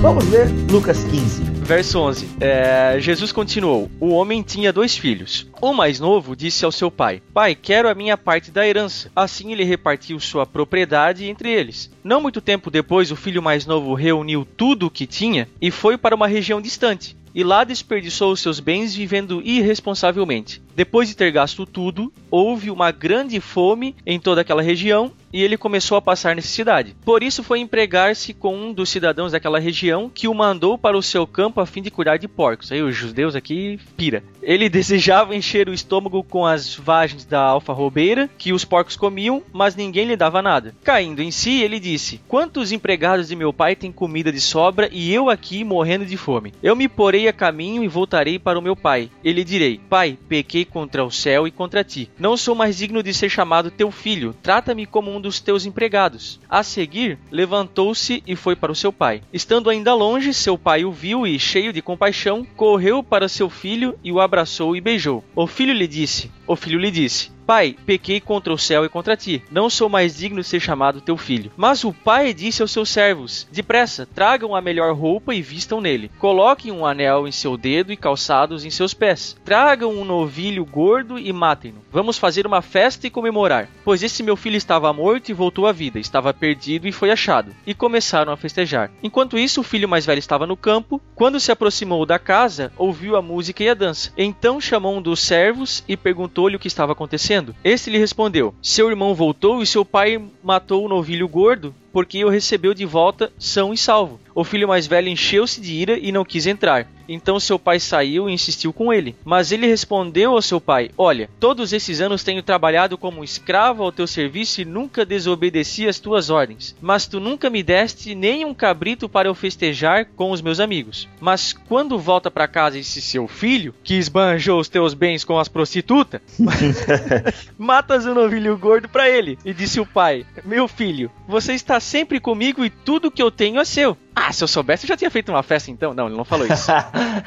Vamos ver Lucas 15. Verso 11. É, Jesus continuou: O homem tinha dois filhos. O mais novo disse ao seu pai: Pai, quero a minha parte da herança. Assim ele repartiu sua propriedade entre eles. Não muito tempo depois, o filho mais novo reuniu tudo o que tinha e foi para uma região distante. E lá desperdiçou os seus bens vivendo irresponsavelmente. Depois de ter gasto tudo, houve uma grande fome em toda aquela região e ele começou a passar necessidade. Por isso foi empregar-se com um dos cidadãos daquela região que o mandou para o seu campo a fim de cuidar de porcos. Aí os judeus aqui pira. Ele desejava encher o estômago com as vagens da alfarrobeira que os porcos comiam, mas ninguém lhe dava nada. Caindo em si, ele disse: Quantos empregados de meu pai têm comida de sobra e eu aqui morrendo de fome? Eu me porei a caminho e voltarei para o meu pai. E lhe direi: Pai, pequei contra o céu e contra ti. Não sou mais digno de ser chamado teu filho. Trata-me como um dos teus empregados. A seguir, levantou-se e foi para o seu pai. Estando ainda longe, seu pai o viu e, cheio de compaixão, correu para seu filho e o abraçou e beijou. O filho lhe disse: O filho lhe disse: Pai, pequei contra o céu e contra ti. Não sou mais digno de ser chamado teu filho. Mas o pai disse aos seus servos: Depressa, tragam a melhor roupa e vistam nele. Coloquem um anel em seu dedo e calçados em seus pés. Tragam um novilho gordo e matem-no. Vamos fazer uma festa e comemorar. Pois esse meu filho estava morto e voltou à vida, estava perdido e foi achado. E começaram a festejar. Enquanto isso, o filho mais velho estava no campo. Quando se aproximou da casa, ouviu a música e a dança. Então chamou um dos servos e perguntou-lhe o que estava acontecendo. Este lhe respondeu: Seu irmão voltou e seu pai matou o novilho gordo porque o recebeu de volta são e salvo. O filho mais velho encheu-se de ira e não quis entrar. Então seu pai saiu e insistiu com ele. Mas ele respondeu ao seu pai: Olha, todos esses anos tenho trabalhado como escravo ao teu serviço e nunca desobedeci às tuas ordens. Mas tu nunca me deste nem um cabrito para eu festejar com os meus amigos. Mas quando volta para casa esse seu filho, que esbanjou os teus bens com as prostitutas, matas o novilho gordo para ele. E disse o pai: Meu filho, você está sempre comigo e tudo que eu tenho é seu. Ah, se eu soubesse, eu já tinha feito uma festa então. Não, ele não falou isso.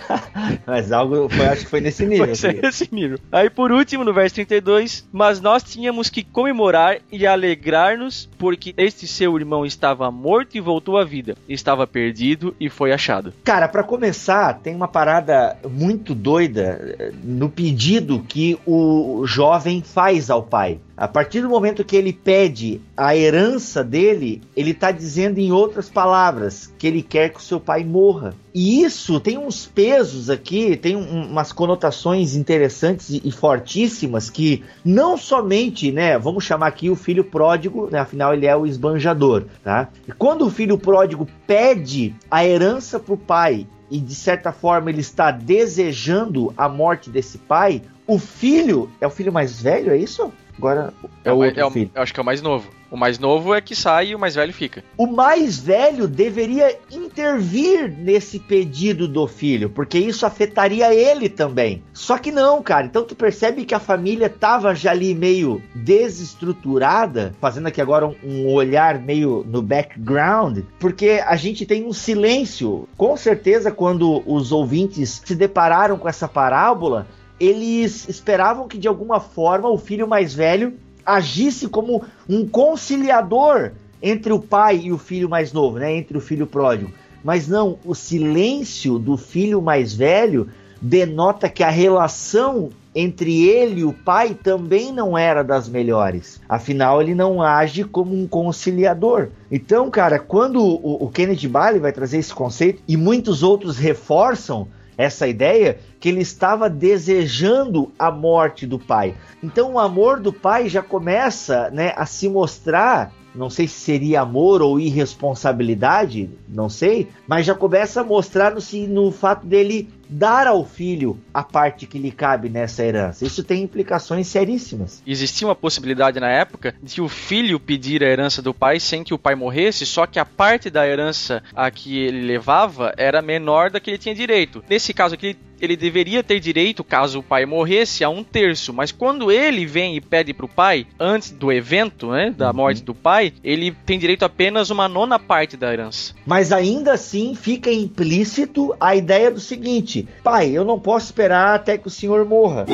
Mas algo foi, acho que foi nesse nível. Foi nesse nível. Aí por último, no verso 32, mas nós tínhamos que comemorar e alegrar-nos, porque este seu irmão estava morto e voltou à vida, estava perdido e foi achado. Cara, pra começar, tem uma parada muito doida eh, no pedido que o jovem faz ao pai. A partir do momento que ele pede a herança dele, ele tá dizendo em outras palavras que ele quer que o seu pai morra. E isso tem uns pesos aqui, tem um- umas conotações interessantes e, e fortíssimas que não somente, né, vamos chamar aqui o filho pródigo, né, afinal ele é o esbanjador, tá? E quando o filho pródigo pede a herança pro pai e de certa forma ele está desejando a morte desse pai, o filho é o filho mais velho, é isso? Agora é, o, é o, filho. Eu acho que é o mais novo. O mais novo é que sai e o mais velho fica. O mais velho deveria intervir nesse pedido do filho, porque isso afetaria ele também. Só que não, cara. Então tu percebe que a família tava já ali meio desestruturada, fazendo aqui agora um, um olhar meio no background, porque a gente tem um silêncio. Com certeza, quando os ouvintes se depararam com essa parábola, eles esperavam que de alguma forma o filho mais velho agisse como um conciliador entre o pai e o filho mais novo, né? Entre o filho pródigo. Mas não, o silêncio do filho mais velho denota que a relação entre ele e o pai também não era das melhores. Afinal, ele não age como um conciliador. Então, cara, quando o, o Kennedy Bailey vai trazer esse conceito e muitos outros reforçam essa ideia que ele estava desejando a morte do pai. Então o amor do pai já começa né, a se mostrar não sei se seria amor ou irresponsabilidade, não sei, mas já começa a mostrar no, no fato dele dar ao filho a parte que lhe cabe nessa herança. Isso tem implicações seríssimas. Existia uma possibilidade na época de o filho pedir a herança do pai sem que o pai morresse, só que a parte da herança a que ele levava era menor da que ele tinha direito. Nesse caso aqui, ele deveria ter direito, caso o pai morresse, a um terço. Mas quando ele vem e pede para o pai, antes do evento, né, da uhum. morte do pai, ele tem direito apenas uma nona parte da herança. Mas ainda assim fica implícito a ideia do seguinte: pai, eu não posso esperar até que o senhor morra.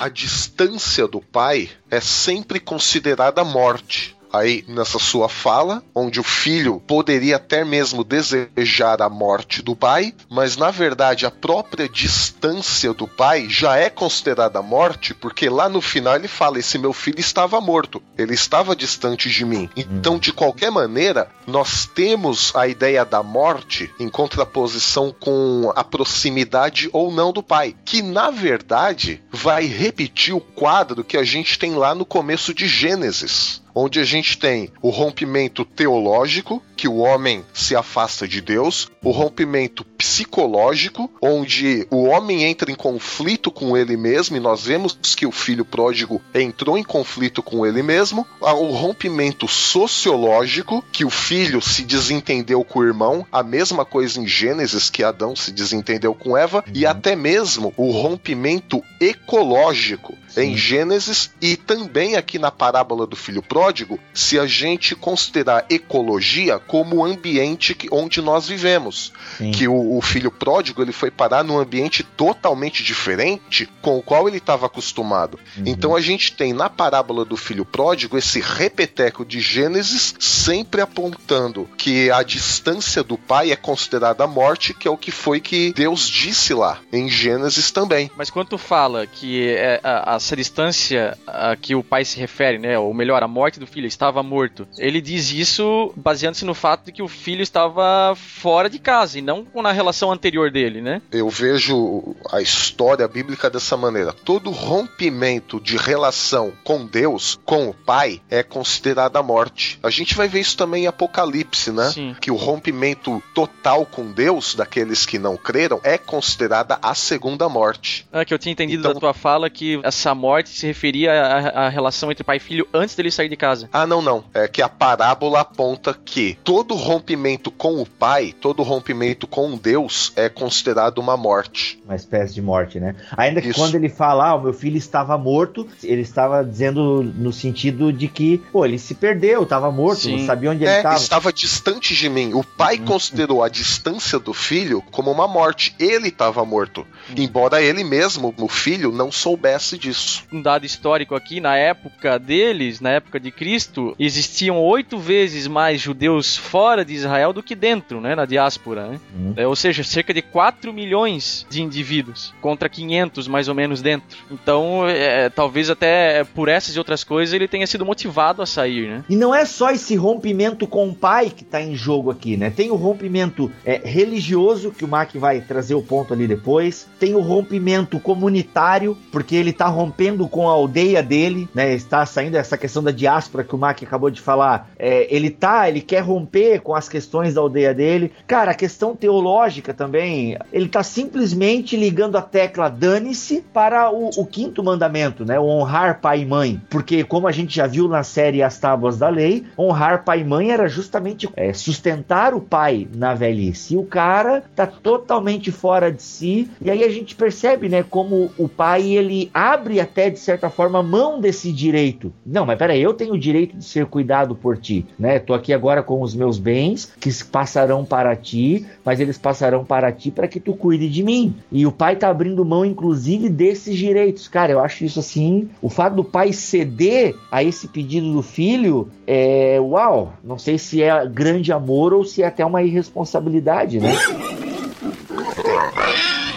A distância do pai é sempre considerada morte aí nessa sua fala, onde o filho poderia até mesmo desejar a morte do pai, mas na verdade a própria distância do pai já é considerada morte, porque lá no final ele fala: esse meu filho estava morto, ele estava distante de mim. Então, de qualquer maneira, nós temos a ideia da morte em contraposição com a proximidade ou não do pai, que na verdade vai repetir o quadro que a gente tem lá no começo de Gênesis onde a gente tem o rompimento teológico, que o homem se afasta de Deus, o rompimento psicológico, onde o homem entra em conflito com ele mesmo, e nós vemos que o filho pródigo entrou em conflito com ele mesmo, o rompimento sociológico, que o filho se desentendeu com o irmão, a mesma coisa em Gênesis, que Adão se desentendeu com Eva, e uhum. até mesmo o rompimento ecológico Sim. em Gênesis e também aqui na parábola do filho pródigo, se a gente considerar ecologia como o ambiente que, onde nós vivemos, Sim. que o, o, filho pródigo ele foi parar num ambiente totalmente diferente com o qual ele estava acostumado. Uhum. Então a gente tem na parábola do filho pródigo esse repeteco de Gênesis sempre apontando que a distância do pai é considerada a morte, que é o que foi que Deus disse lá em Gênesis também. Mas quando tu fala que é, as essa distância a que o pai se refere, né? Ou melhor, a morte do filho estava morto. Ele diz isso baseando-se no fato de que o filho estava fora de casa e não na relação anterior dele, né? Eu vejo a história bíblica dessa maneira. Todo rompimento de relação com Deus, com o pai, é considerado a morte. A gente vai ver isso também em Apocalipse, né? Sim. Que o rompimento total com Deus daqueles que não creram é considerada a segunda morte. É que eu tinha entendido então, da tua fala que essa morte se referia à, à, relação entre pai e filho antes dele sair de casa. Ah, não, não. É que a parábola aponta que todo rompimento com o pai, todo rompimento com Deus é considerado uma morte. Uma espécie de morte, né? Ainda que Isso. quando ele fala, ah, o meu filho estava morto, ele estava dizendo no sentido de que, pô, ele se perdeu, estava morto, Sim. não sabia onde é, ele estava. estava distante de mim. O pai uhum. considerou a distância do filho como uma morte. Ele estava morto. Uhum. Embora ele mesmo, o filho, não soubesse disso isso. Um dado histórico aqui, na época deles, na época de Cristo, existiam oito vezes mais judeus fora de Israel do que dentro, né, na diáspora. Né? Uhum. É, ou seja, cerca de 4 milhões de indivíduos contra 500 mais ou menos dentro. Então, é, talvez até por essas e outras coisas ele tenha sido motivado a sair, né? E não é só esse rompimento com o pai que está em jogo aqui, né? Tem o rompimento é, religioso, que o Mac vai trazer o ponto ali depois. Tem o rompimento comunitário, porque ele rompendo rompendo com a aldeia dele, né? Está saindo essa questão da diáspora que o Mac acabou de falar. É, ele tá, ele quer romper com as questões da aldeia dele. Cara, a questão teológica também, ele tá simplesmente ligando a tecla dane-se para o, o, quinto mandamento, né? O honrar pai e mãe. Porque, como a gente já viu na série As Tábuas da Lei, honrar pai e mãe era justamente é, sustentar o pai na velhice. E o cara tá totalmente fora de si. E aí a gente percebe, né, como o pai ele abre até de certa forma mão desse direito. Não, mas peraí, eu tenho o direito de ser cuidado por ti, né? Tô aqui agora com os meus bens que passarão para ti, mas eles passarão para ti para que tu cuide de mim. E o pai tá abrindo mão, inclusive, desses direitos. Cara, eu acho isso assim. O fato do pai ceder a esse pedido do filho é uau. Não sei se é grande amor ou se é até uma irresponsabilidade, né?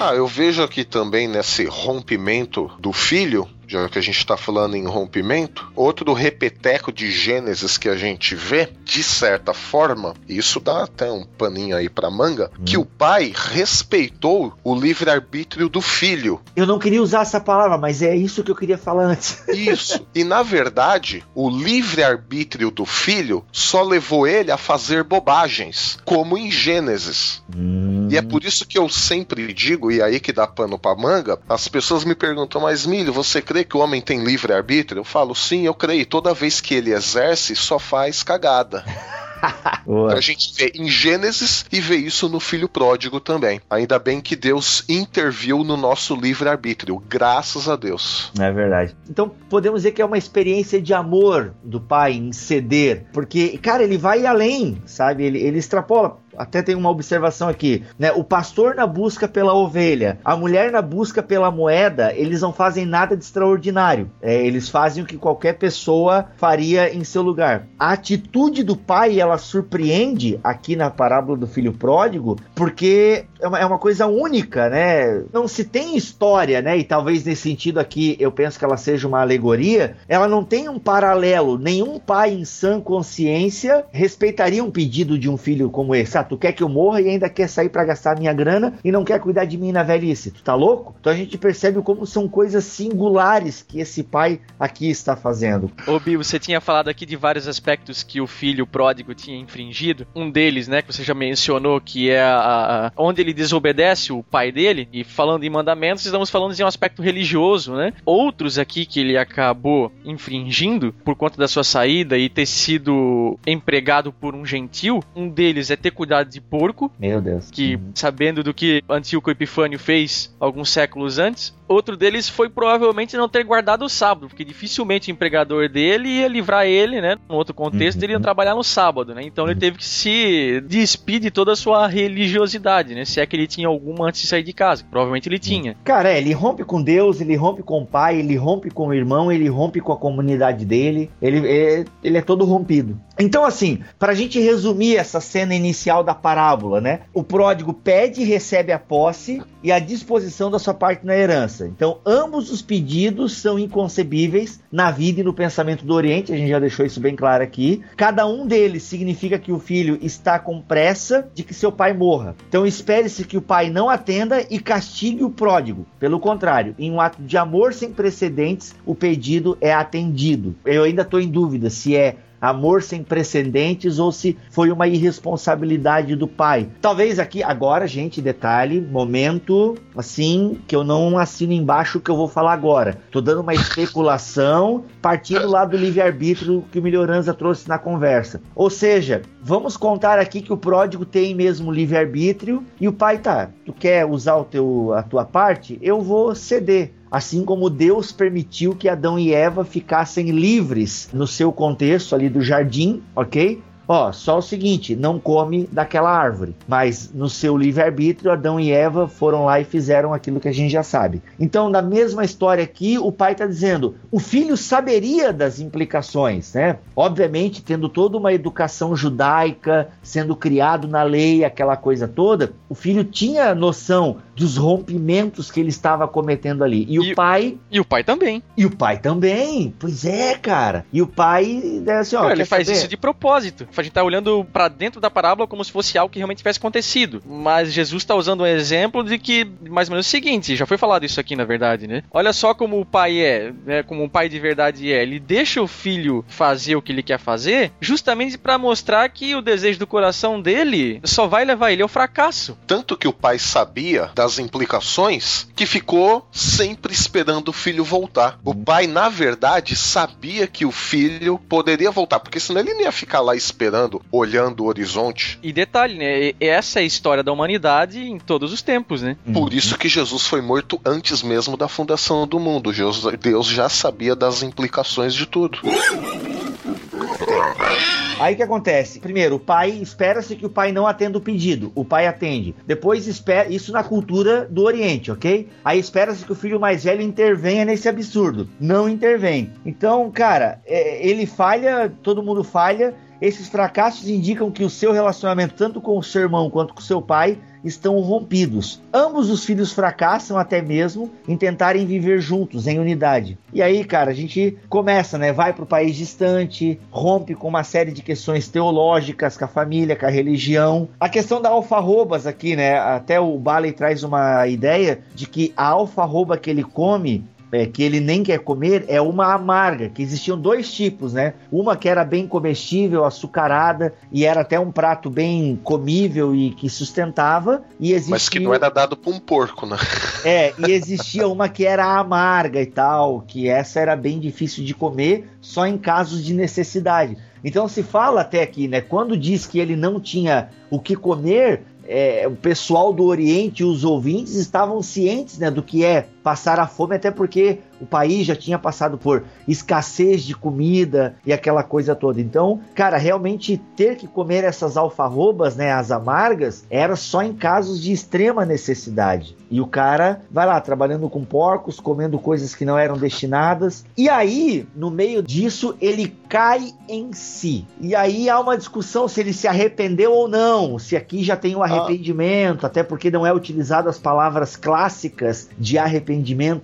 Ah, eu vejo aqui também nesse rompimento do filho já que a gente está falando em rompimento, outro repeteco de Gênesis que a gente vê, de certa forma, isso dá até um paninho aí para manga, hum. que o pai respeitou o livre-arbítrio do filho. Eu não queria usar essa palavra, mas é isso que eu queria falar antes. Isso. E na verdade, o livre-arbítrio do filho só levou ele a fazer bobagens, como em Gênesis. Hum. E é por isso que eu sempre digo, e aí que dá pano pra manga, as pessoas me perguntam, mas Milho, você crê crê que o homem tem livre-arbítrio? Eu falo, sim, eu creio. Toda vez que ele exerce, só faz cagada. a gente vê em Gênesis e vê isso no filho pródigo também. Ainda bem que Deus interviu no nosso livre-arbítrio, graças a Deus. É verdade. Então podemos dizer que é uma experiência de amor do pai em ceder, porque, cara, ele vai além, sabe? Ele, ele extrapola até tem uma observação aqui, né? O pastor na busca pela ovelha, a mulher na busca pela moeda, eles não fazem nada de extraordinário. É, eles fazem o que qualquer pessoa faria em seu lugar. A atitude do pai, ela surpreende aqui na parábola do filho pródigo, porque é uma, é uma coisa única, né? Não se tem história, né? E talvez nesse sentido aqui eu penso que ela seja uma alegoria. Ela não tem um paralelo. Nenhum pai em sã consciência respeitaria um pedido de um filho como esse. Ah, tu quer que eu morra e ainda quer sair para gastar minha grana e não quer cuidar de mim na velhice. Tu tá louco? Então a gente percebe como são coisas singulares que esse pai aqui está fazendo. Ô você tinha falado aqui de vários aspectos que o filho pródigo tinha infringido. Um deles, né, que você já mencionou, que é a, a, onde ele desobedece o pai dele. E falando em mandamentos, estamos falando de um aspecto religioso, né? Outros aqui que ele acabou infringindo por conta da sua saída e ter sido empregado por um gentil. Um deles é ter cuidado de porco. Meu Deus. Que, uhum. sabendo do que Antíoco Epifânio fez alguns séculos antes, outro deles foi provavelmente não ter guardado o sábado, porque dificilmente o empregador dele ia livrar ele, né? Num outro contexto, uhum. ele ia trabalhar no sábado, né? Então ele uhum. teve que se despir de toda a sua religiosidade, né? Se é que ele tinha alguma antes de sair de casa. Provavelmente ele tinha. Cara, é, ele rompe com Deus, ele rompe com o pai, ele rompe com o irmão, ele rompe com a comunidade dele. Ele, é, ele é todo rompido. Então, assim, para a gente resumir essa cena inicial da parábola, né? O pródigo pede e recebe a posse e a disposição da sua parte na herança. Então, ambos os pedidos são inconcebíveis na vida e no pensamento do Oriente, a gente já deixou isso bem claro aqui. Cada um deles significa que o filho está com pressa de que seu pai morra. Então, espere-se que o pai não atenda e castigue o pródigo. Pelo contrário, em um ato de amor sem precedentes, o pedido é atendido. Eu ainda estou em dúvida se é amor sem precedentes ou se foi uma irresponsabilidade do pai. Talvez aqui, agora, gente, detalhe, momento assim, que eu não assino embaixo o que eu vou falar agora. Tô dando uma especulação partindo lá do livre-arbítrio que o Melhoranza trouxe na conversa. Ou seja, vamos contar aqui que o pródigo tem mesmo livre-arbítrio e o pai tá, tu quer usar o teu, a tua parte? Eu vou ceder assim como Deus permitiu que Adão e Eva ficassem livres no seu contexto ali do jardim, ok? Ó, só o seguinte, não come daquela árvore. Mas no seu livre-arbítrio, Adão e Eva foram lá e fizeram aquilo que a gente já sabe. Então, na mesma história aqui, o pai está dizendo: o filho saberia das implicações, né? Obviamente, tendo toda uma educação judaica, sendo criado na lei, aquela coisa toda, o filho tinha noção dos rompimentos que ele estava cometendo ali. E, e o pai. E o pai também. E o pai também. Pois é, cara. E o pai, assim, ó. ele faz saber? isso de propósito A gente tá olhando para dentro da parábola como se fosse algo que realmente tivesse acontecido. Mas Jesus está usando um exemplo de que, mais ou menos o seguinte, já foi falado isso aqui na verdade, né? Olha só como o pai é, né? Como um pai de verdade é. Ele deixa o filho fazer o que ele quer fazer, justamente para mostrar que o desejo do coração dele só vai levar ele ao fracasso. Tanto que o pai sabia das implicações que ficou sempre esperando o filho voltar. O pai, na verdade, sabia que o filho poderia voltar, porque senão ele não ia ficar lá esperando, olhando o horizonte. E detalhe, né? Essa é a história da humanidade em todos os tempos, né? Por isso que Jesus foi morto antes mesmo da fundação do mundo. Deus já sabia das implicações de tudo. Aí o que acontece? Primeiro, o pai espera-se que o pai não atenda o pedido. O pai atende. Depois espera isso na cultura do Oriente, ok? Aí espera-se que o filho mais velho intervenha nesse absurdo. Não intervém. Então, cara, é, ele falha, todo mundo falha. Esses fracassos indicam que o seu relacionamento, tanto com o seu irmão quanto com o seu pai, estão rompidos. Ambos os filhos fracassam até mesmo em tentarem viver juntos em unidade. E aí, cara, a gente começa, né? Vai para o país distante, rompe com uma série de questões teológicas com a família, com a religião. A questão da alfarrobas aqui, né? Até o Baley traz uma ideia de que a alfarroba que ele come é, que ele nem quer comer é uma amarga, que existiam dois tipos, né? Uma que era bem comestível, açucarada, e era até um prato bem comível e que sustentava. E existia... Mas que não era dado para um porco, né? É, e existia uma que era amarga e tal, que essa era bem difícil de comer, só em casos de necessidade. Então se fala até aqui, né? Quando diz que ele não tinha o que comer, é, o pessoal do Oriente, os ouvintes, estavam cientes né, do que é passar a fome, até porque o país já tinha passado por escassez de comida e aquela coisa toda. Então, cara, realmente ter que comer essas alfarrobas, né, as amargas, era só em casos de extrema necessidade. E o cara vai lá trabalhando com porcos, comendo coisas que não eram destinadas. E aí, no meio disso, ele cai em si. E aí há uma discussão se ele se arrependeu ou não, se aqui já tem o arrependimento, ah. até porque não é utilizado as palavras clássicas de arrependimento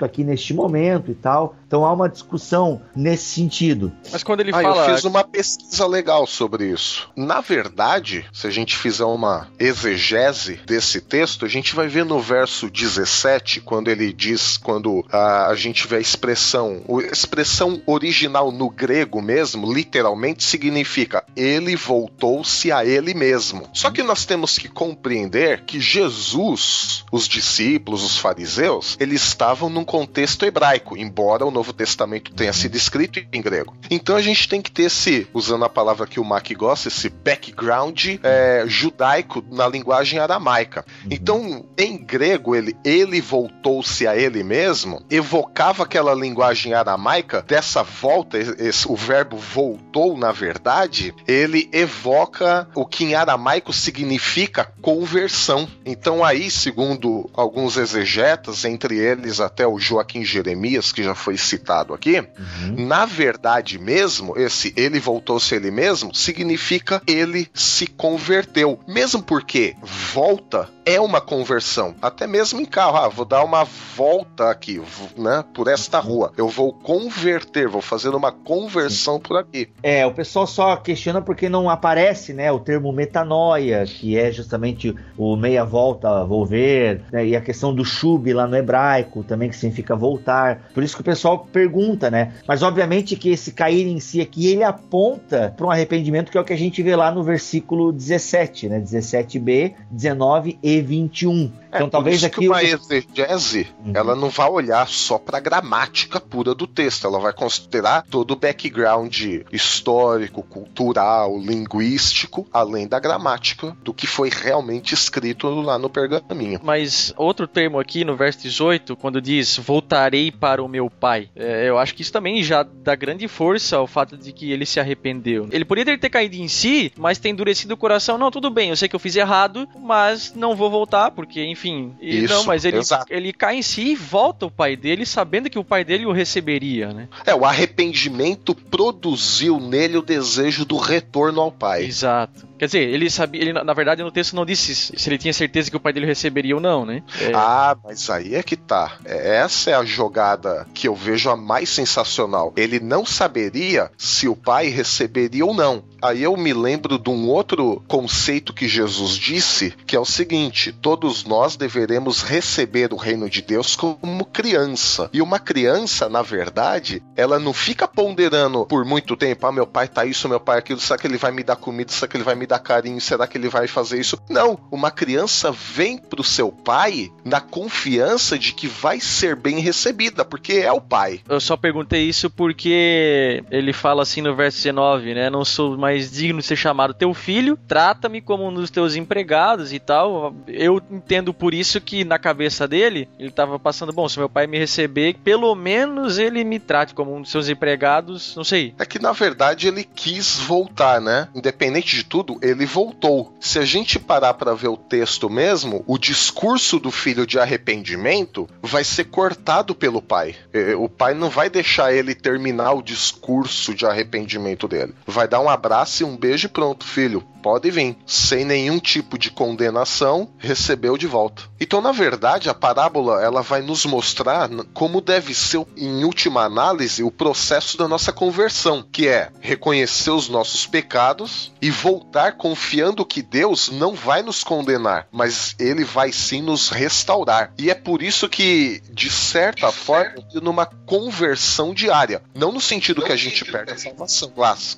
aqui neste momento e tal. Então há uma discussão nesse sentido. Mas quando ele ah, fala. Eu fiz uma pesquisa legal sobre isso. Na verdade, se a gente fizer uma exegese desse texto, a gente vai ver no verso 17, quando ele diz, quando a, a gente vê a expressão, a expressão original no grego mesmo, literalmente significa ele voltou-se a ele mesmo. Só que nós temos que compreender que Jesus, os discípulos, os fariseus, eles estavam num contexto hebraico, embora o Novo Testamento tenha sido escrito em grego. Então a gente tem que ter esse, usando a palavra que o Mac gosta, esse background é, judaico na linguagem aramaica. Então, em grego, ele, ele voltou-se a ele mesmo, evocava aquela linguagem aramaica dessa volta, esse, o verbo voltou, na verdade, ele evoca o que em aramaico significa conversão. Então, aí, segundo alguns exegetas, entre eles até o Joaquim Jeremias, que já foi citado aqui, uhum. na verdade mesmo, esse ele voltou-se ele mesmo significa ele se converteu. Mesmo porque volta é uma conversão. Até mesmo em carro, ah, vou dar uma volta aqui, né, por esta rua. Eu vou converter, vou fazer uma conversão por aqui. É, o pessoal só questiona porque não aparece, né, o termo metanoia, que é justamente o meia volta, vou ver, né, e a questão do shub lá no hebraico também que significa voltar. Por isso que o pessoal pergunta, né? Mas obviamente que esse cair em si aqui, ele aponta para um arrependimento que é o que a gente vê lá no versículo 17, né? 17b, 19e 21. É, então talvez aqui. Que uma eu... exegese, uhum. ela não vai olhar só para a gramática pura do texto, ela vai considerar todo o background histórico, cultural, linguístico, além da gramática, do que foi realmente escrito lá no pergaminho. Mas outro termo aqui no verso 18, quando diz voltarei para o meu pai, é, eu acho que isso também já dá grande força ao fato de que ele se arrependeu. Ele poderia ter caído em si, mas tem endurecido o coração. Não, tudo bem, eu sei que eu fiz errado, mas não vou voltar, porque, enfim. Isso, não, mas ele, ele cai em si e volta o pai dele, sabendo que o pai dele o receberia, né? É, o arrependimento produziu nele o desejo do retorno ao pai. Exato. Quer dizer, ele sabia, ele, na verdade no texto não disse se ele tinha certeza que o pai dele receberia ou não, né? É... Ah, mas aí é que tá. É, essa é a jogada que eu vejo a mais sensacional. Ele não saberia se o pai receberia ou não. Aí eu me lembro de um outro conceito que Jesus disse, que é o seguinte: todos nós deveremos receber o reino de Deus como criança. E uma criança, na verdade, ela não fica ponderando por muito tempo: ah, meu pai tá isso, meu pai aquilo, será que ele vai me dar comida, será que ele vai me dar carinho, será que ele vai fazer isso? Não, uma criança vem pro seu pai na confiança de que vai ser bem recebida, porque é o pai. Eu só perguntei isso porque ele fala assim no verso 19, né? Não sou mais digno de ser chamado teu filho, trata-me como um dos teus empregados e tal. Eu entendo por isso que na cabeça dele, ele tava passando, bom, se meu pai me receber, pelo menos ele me trate como um dos seus empregados, não sei. É que na verdade ele quis voltar, né? Independente de tudo, ele voltou. Se a gente parar para ver o texto mesmo, o discurso do filho de arrependimento vai ser cortado pelo pai. O pai não vai deixar ele terminar o discurso de arrependimento dele. Vai dar um abraço e um beijo e pronto, filho pode vir, sem nenhum tipo de condenação, recebeu de volta. Então, na verdade, a parábola ela vai nos mostrar como deve ser, em última análise, o processo da nossa conversão, que é reconhecer os nossos pecados e voltar confiando que Deus não vai nos condenar, mas ele vai sim nos restaurar. E é por isso que, de certa forma, numa conversão diária, não no sentido que a gente perde a salvação,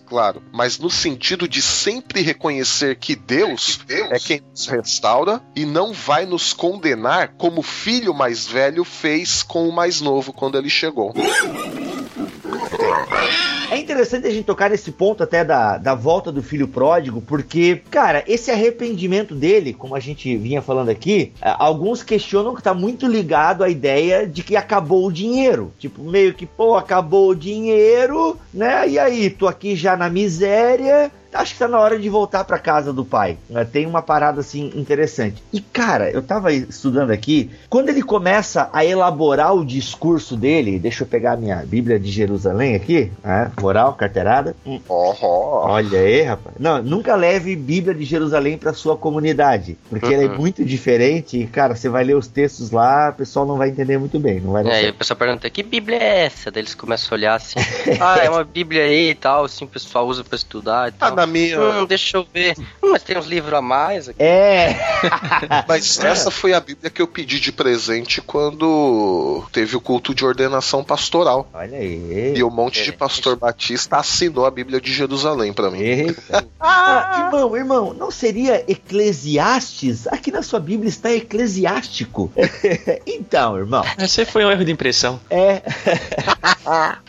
claro, mas no sentido de sempre reconhecer que Deus, Deus é quem nos restaura e não vai nos condenar como o filho mais velho fez com o mais novo quando ele chegou. É interessante a gente tocar nesse ponto até da, da volta do filho pródigo, porque, cara, esse arrependimento dele, como a gente vinha falando aqui, alguns questionam que tá muito ligado à ideia de que acabou o dinheiro. Tipo, meio que, pô, acabou o dinheiro, né? E aí, tô aqui já na miséria, acho que tá na hora de voltar para casa do pai. Né? Tem uma parada assim interessante. E cara, eu tava estudando aqui, quando ele começa a elaborar o discurso dele, deixa eu pegar minha Bíblia de Jerusalém aqui, né? moral, carteirada. Hum. Oh, Olha aí, rapaz. Não, nunca leve Bíblia de Jerusalém para sua comunidade, porque uhum. ela é muito diferente. E, cara, você vai ler os textos lá, o pessoal não vai entender muito bem. Não vai é, e o pessoal pergunta: que Bíblia é essa? Daí eles começam a olhar assim: ah, é uma Bíblia aí e tal, assim, o pessoal usa para estudar e tal. Ah, na minha. Hum, deixa eu ver. Hum, mas tem uns livros a mais aqui. É. mas essa foi a Bíblia que eu pedi de presente quando teve o culto de ordenação pastoral. Olha aí. E um monte é. de pastor batista assinou a Bíblia de Jerusalém para mim. ah, irmão, irmão, não seria Eclesiastes? Aqui na sua Bíblia está eclesiástico. então, irmão. Esse foi um erro de impressão. É.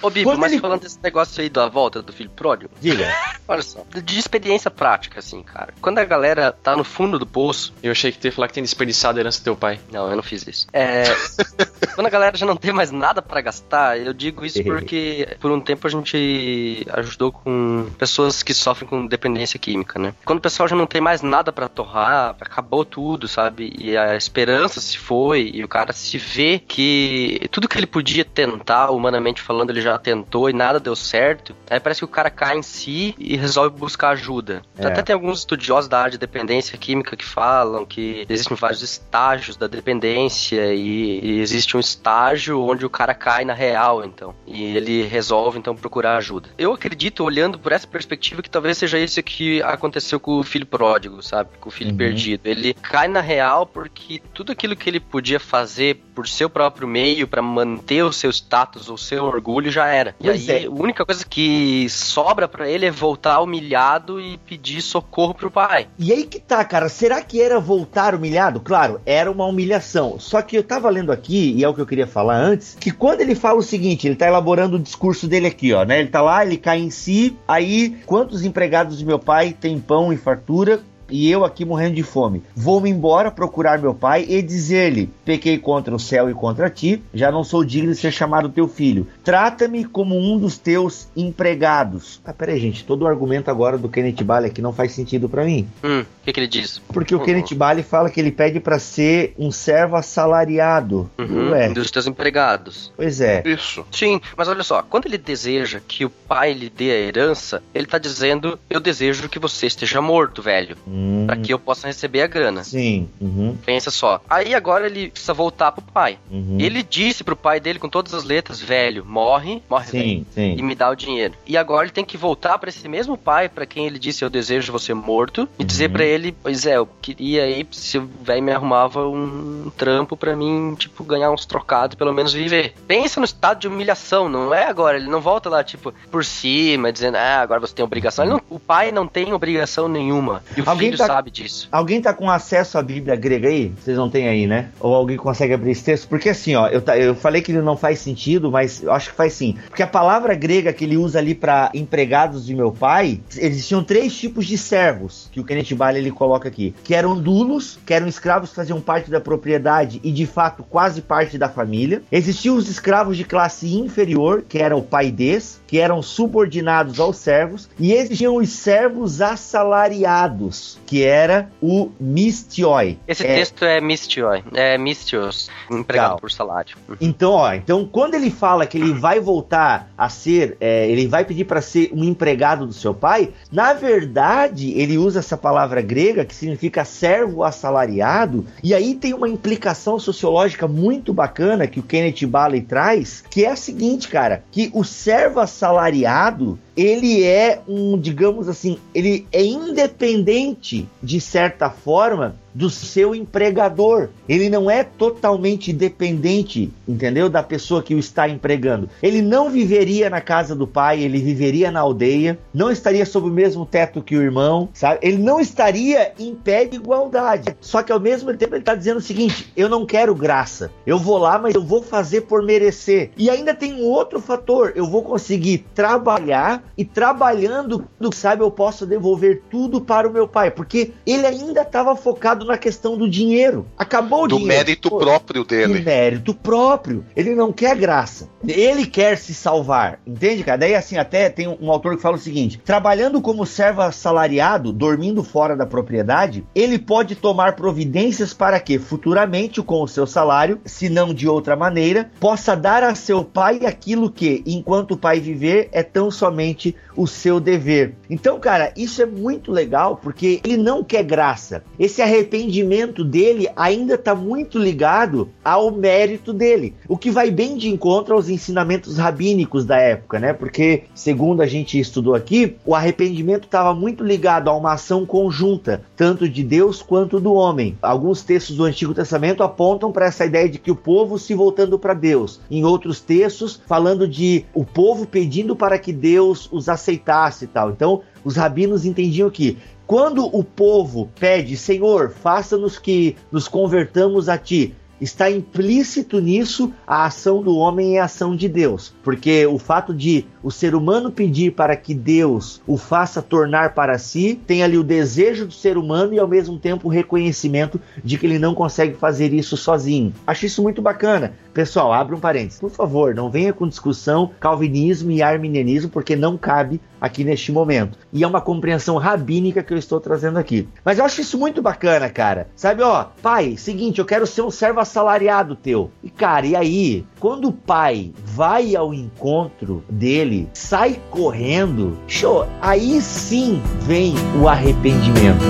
Ô, Bíblia, mas ele... falando desse negócio aí da volta do filho pródigo. Diga. Olha só, de experiência prática, assim, cara. Quando a galera tá no fundo do poço. Eu achei que tu ia falar que tem desperdiçado a herança do teu pai. Não, eu não fiz isso. É. quando a galera já não tem mais nada para gastar, eu digo isso porque por um tempo a gente ajudou com pessoas que sofrem com dependência química, né? Quando o pessoal já não tem mais nada para torrar, acabou tudo, sabe? E a esperança se foi, e o cara se vê que tudo que ele podia tentar, humanamente falando, ele já tentou e nada deu certo. Aí parece que o cara cai em si e resolve buscar ajuda. É. Até tem alguns estudiosos da área de dependência química que falam que existem vários estágios da dependência e, e existe um estágio onde o cara cai na real, então. E ele resolve, então, procurar ajuda. Eu acredito, olhando por essa perspectiva, que talvez seja isso que aconteceu com o filho pródigo, sabe? Com o filho uhum. perdido. Ele cai na real porque tudo aquilo que ele podia fazer por seu próprio meio para manter o seu status, o seu orgulho, já era. Pois e aí, é. a única coisa que sobra para ele é voltar humilhado e pedir socorro pro pai. E aí que tá, cara. Será que era voltar humilhado? Claro, era uma humilhação. Só que eu tava lendo aqui, e é o que eu queria falar antes, que quando ele fala o seguinte, ele tá elaborando o discurso dele aqui, ó, né? Ele tá lá, ele cai em si, aí quantos empregados de meu pai têm pão e fartura? E eu aqui morrendo de fome. Vou-me embora procurar meu pai e dizer-lhe: Pequei contra o céu e contra ti, já não sou digno de ser chamado teu filho. Trata-me como um dos teus empregados. Ah, peraí, gente, todo o argumento agora do Kenneth Bale aqui não faz sentido para mim. Hum, o que, que, ele diz? Porque o Kenneth Bale fala que ele pede para ser um servo assalariado. Uhum, é. Dos teus empregados. Pois é. Isso. Sim, mas olha só, quando ele deseja que o pai lhe dê a herança, ele tá dizendo: Eu desejo que você esteja morto, velho. Hum. Hum. Pra que eu possa receber a grana. Sim. Uhum. Pensa só. Aí agora ele precisa voltar pro pai. Uhum. Ele disse pro pai dele com todas as letras, velho, morre, morre sim, velho, sim. e me dá o dinheiro. E agora ele tem que voltar para esse mesmo pai para quem ele disse eu desejo você morto e uhum. dizer para ele, pois é, eu queria aí se o velho me arrumava um trampo para mim, tipo, ganhar uns trocados, pelo menos viver. Pensa no estado de humilhação, não é agora, ele não volta lá tipo por cima dizendo, ah, agora você tem obrigação. Não, o pai não tem obrigação nenhuma. E o alguém filho tá, sabe disso. Alguém tá com acesso à Bíblia grega aí? Vocês não têm aí, né? Ou alguém consegue abrir esse texto? Porque assim, ó, eu, eu falei que ele não faz sentido, mas eu acho que faz sim. Porque a palavra grega que ele usa ali para empregados de meu pai, existiam três tipos de servos que o Kenneth Bailey ele coloca aqui, que eram dulos, que eram escravos que faziam parte da propriedade e de fato quase parte da família. Existiam os escravos de classe inferior, que eram o paidês, que eram subordinados aos servos, e existiam os servos assalariados, que era o mistioi. Esse é... texto é mistioi, é mistios, empregado Legal. por salário. Então, ó, então quando ele fala que ele vai voltar a ser, é, ele vai pedir para ser um empregado do seu pai, na verdade ele usa essa palavra grega que significa servo assalariado, e aí tem uma implicação sociológica muito bacana que o Kenneth Bailey traz, que é a seguinte, cara, que o servo assalariado assalariado, ele é um, digamos assim, ele é independente de certa forma do seu empregador. Ele não é totalmente dependente, entendeu? Da pessoa que o está empregando. Ele não viveria na casa do pai, ele viveria na aldeia, não estaria sob o mesmo teto que o irmão, sabe? Ele não estaria em pé de igualdade. Só que ao mesmo tempo ele está dizendo o seguinte: eu não quero graça. Eu vou lá, mas eu vou fazer por merecer. E ainda tem um outro fator: eu vou conseguir trabalhar e trabalhando, sabe, eu posso devolver tudo para o meu pai, porque ele ainda estava focado na questão do dinheiro. Acabou o do dinheiro. mérito Pô, próprio dele. Do mérito próprio. Ele não quer graça. Ele quer se salvar. Entende, cara? Daí, assim, até tem um, um autor que fala o seguinte: trabalhando como servo assalariado, dormindo fora da propriedade, ele pode tomar providências para que, futuramente, com o seu salário, se não de outra maneira, possa dar a seu pai aquilo que, enquanto o pai viver, é tão somente o seu dever. Então, cara, isso é muito legal porque ele não quer graça. Esse arrependimento dele ainda está muito ligado ao mérito dele, o que vai bem de encontro aos ensinamentos rabínicos da época, né? Porque, segundo a gente estudou aqui, o arrependimento estava muito ligado a uma ação conjunta, tanto de Deus quanto do homem. Alguns textos do Antigo Testamento apontam para essa ideia de que o povo se voltando para Deus. Em outros textos, falando de o povo pedindo para que Deus os aceitasse e tal. Então, os rabinos entendiam que quando o povo pede, Senhor, faça-nos que nos convertamos a ti, está implícito nisso a ação do homem e a ação de Deus. Porque o fato de o ser humano pedir para que Deus o faça tornar para si, tem ali o desejo do ser humano e ao mesmo tempo o reconhecimento de que ele não consegue fazer isso sozinho. Acho isso muito bacana. Pessoal, abre um parênteses. Por favor, não venha com discussão calvinismo e arminianismo, porque não cabe aqui neste momento. E é uma compreensão rabínica que eu estou trazendo aqui. Mas eu acho isso muito bacana, cara. Sabe, ó, pai, seguinte, eu quero ser um servo assalariado teu. E, cara, e aí, quando o pai vai ao encontro dele, sai correndo, show, aí sim vem o arrependimento.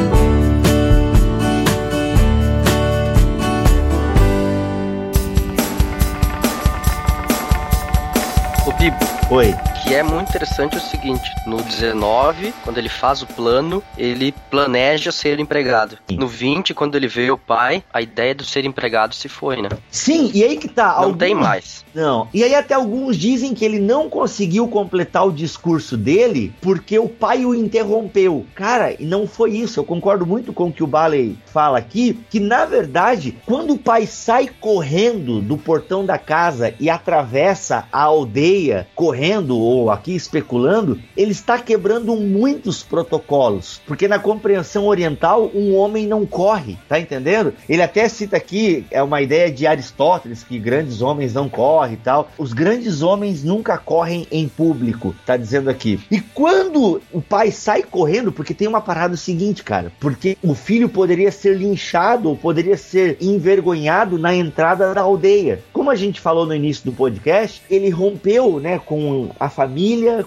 Oi que é muito interessante o seguinte: no 19, quando ele faz o plano, ele planeja ser empregado. No 20, quando ele vê o pai, a ideia do ser empregado se foi, né? Sim, e aí que tá. Não alguns... tem mais. Não. E aí até alguns dizem que ele não conseguiu completar o discurso dele porque o pai o interrompeu. Cara, e não foi isso. Eu concordo muito com o que o Baley fala aqui, que na verdade, quando o pai sai correndo do portão da casa e atravessa a aldeia correndo ou estou aqui especulando, ele está quebrando muitos protocolos, porque na compreensão oriental um homem não corre, tá entendendo? Ele até cita aqui é uma ideia de Aristóteles que grandes homens não correm e tal. Os grandes homens nunca correm em público, tá dizendo aqui. E quando o pai sai correndo, porque tem uma parada seguinte, cara, porque o filho poderia ser linchado ou poderia ser envergonhado na entrada da aldeia. Como a gente falou no início do podcast, ele rompeu, né, com a família,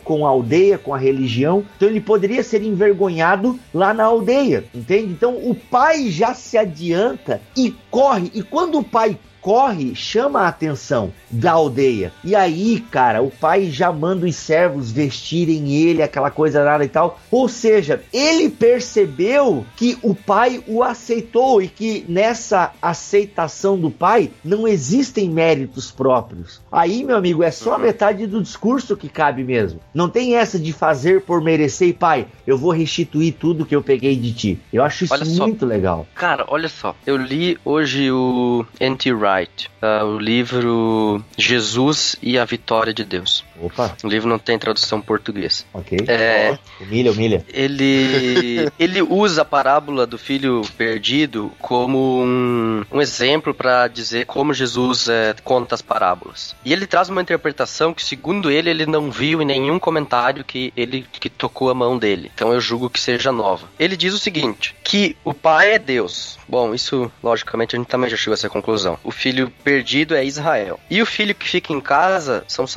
com a aldeia, com a religião. Então ele poderia ser envergonhado lá na aldeia, entende? Então o pai já se adianta e corre. E quando o pai corre, chama a atenção da aldeia. E aí, cara, o pai já manda os servos vestirem ele, aquela coisa nada e tal. Ou seja, ele percebeu que o pai o aceitou e que nessa aceitação do pai não existem méritos próprios. Aí, meu amigo, é só a uhum. metade do discurso que cabe mesmo. Não tem essa de fazer por merecer, e pai, eu vou restituir tudo que eu peguei de ti. Eu acho isso olha muito só. legal. Cara, olha só, eu li hoje o Anti-Right Wright, uh, o livro Jesus e a Vitória de Deus. Opa. O livro não tem tradução em português. Ok. É, humilha, humilha. Ele, ele usa a parábola do filho perdido como um, um exemplo para dizer como Jesus é, conta as parábolas. E ele traz uma interpretação que, segundo ele, ele não viu em nenhum comentário que ele que tocou a mão dele. Então eu julgo que seja nova. Ele diz o seguinte: que o pai é Deus. Bom, isso logicamente a gente também já chegou a essa conclusão. O filho perdido é Israel. E o filho que fica em casa são os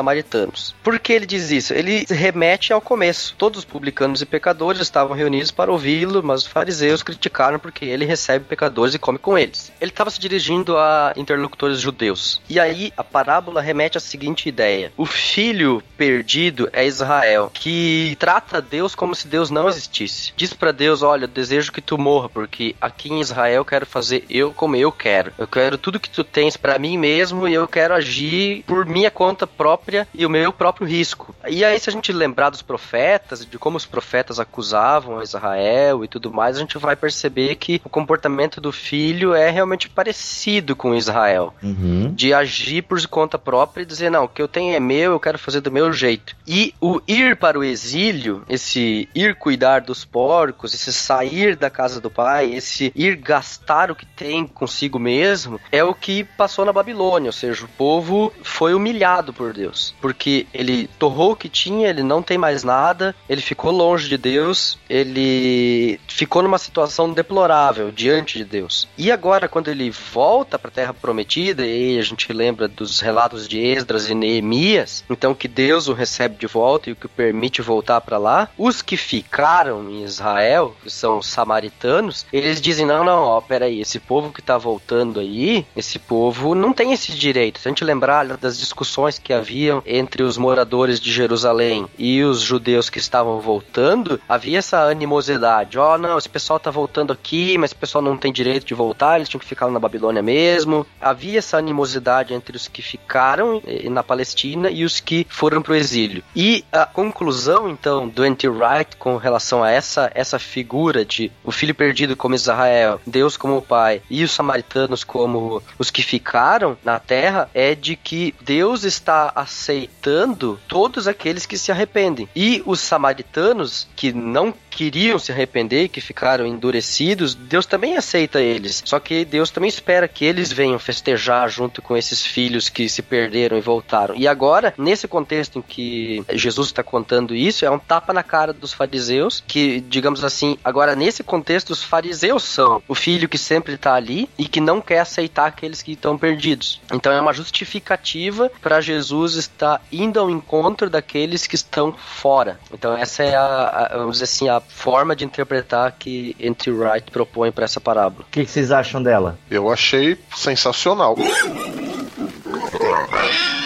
Por que ele diz isso? Ele remete ao começo. Todos os publicanos e pecadores estavam reunidos para ouvi-lo, mas os fariseus criticaram porque ele recebe pecadores e come com eles. Ele estava se dirigindo a interlocutores judeus. E aí a parábola remete à seguinte ideia: o filho perdido é Israel, que trata Deus como se Deus não existisse. Diz para Deus: Olha, eu desejo que tu morra, porque aqui em Israel eu quero fazer eu como eu quero. Eu quero tudo que tu tens para mim mesmo e eu quero agir por minha conta própria e o meu próprio risco. E aí, se a gente lembrar dos profetas, de como os profetas acusavam Israel e tudo mais, a gente vai perceber que o comportamento do filho é realmente parecido com Israel. Uhum. De agir por conta própria e dizer, não, o que eu tenho é meu, eu quero fazer do meu jeito. E o ir para o exílio, esse ir cuidar dos porcos, esse sair da casa do pai, esse ir gastar o que tem consigo mesmo, é o que passou na Babilônia, ou seja, o povo foi humilhado por Deus, porque ele torrou o que tinha, ele não tem mais nada, ele ficou longe de Deus, ele ficou numa situação deplorável diante de Deus. E agora, quando ele volta para a Terra Prometida, e a gente lembra dos relatos de Esdras e Neemias, então que Deus o recebe de volta e o que permite voltar para lá, os que ficaram em Israel, que são os samaritanos, eles dizem: não, não, ó, peraí, esse povo que tá voltando aí, esse povo não tem esse direito. Se a gente lembrar das discussões que haviam entre os moradores de Jerusalém e os judeus que estavam voltando, havia essa animosidade. Ó, oh, não, esse pessoal tá voltando aqui, mas esse pessoal não tem direito de voltar, eles tinham que ficar na Babilônia mesmo. Havia essa animosidade entre os que ficaram na Palestina e os que foram pro exílio. E a conclusão, então, do Anti-Wright com relação a essa, essa figura de o filho perdido como Israel, Deus como o pai e os samaritanos como os que ficaram na terra é de que Deus está aceitando todos aqueles que se arrependem. E os samaritanos que não queriam se arrepender, que ficaram endurecidos, Deus também aceita eles. Só que Deus também espera que eles venham festejar junto com esses filhos que se perderam e voltaram. E agora, nesse contexto em que Jesus está contando isso, é um tapa na cara dos fariseus, que, digamos assim, agora nesse contexto, os fariseus são o filho que sempre está ali e que não quer aceitar aqueles que estão perdidos. Então é uma justificativa para Jesus estar indo ao encontro daqueles que estão fora. Então essa é a, a vamos dizer assim, a forma de interpretar que N.T. Wright propõe para essa parábola. O que, que vocês acham dela? Eu achei sensacional.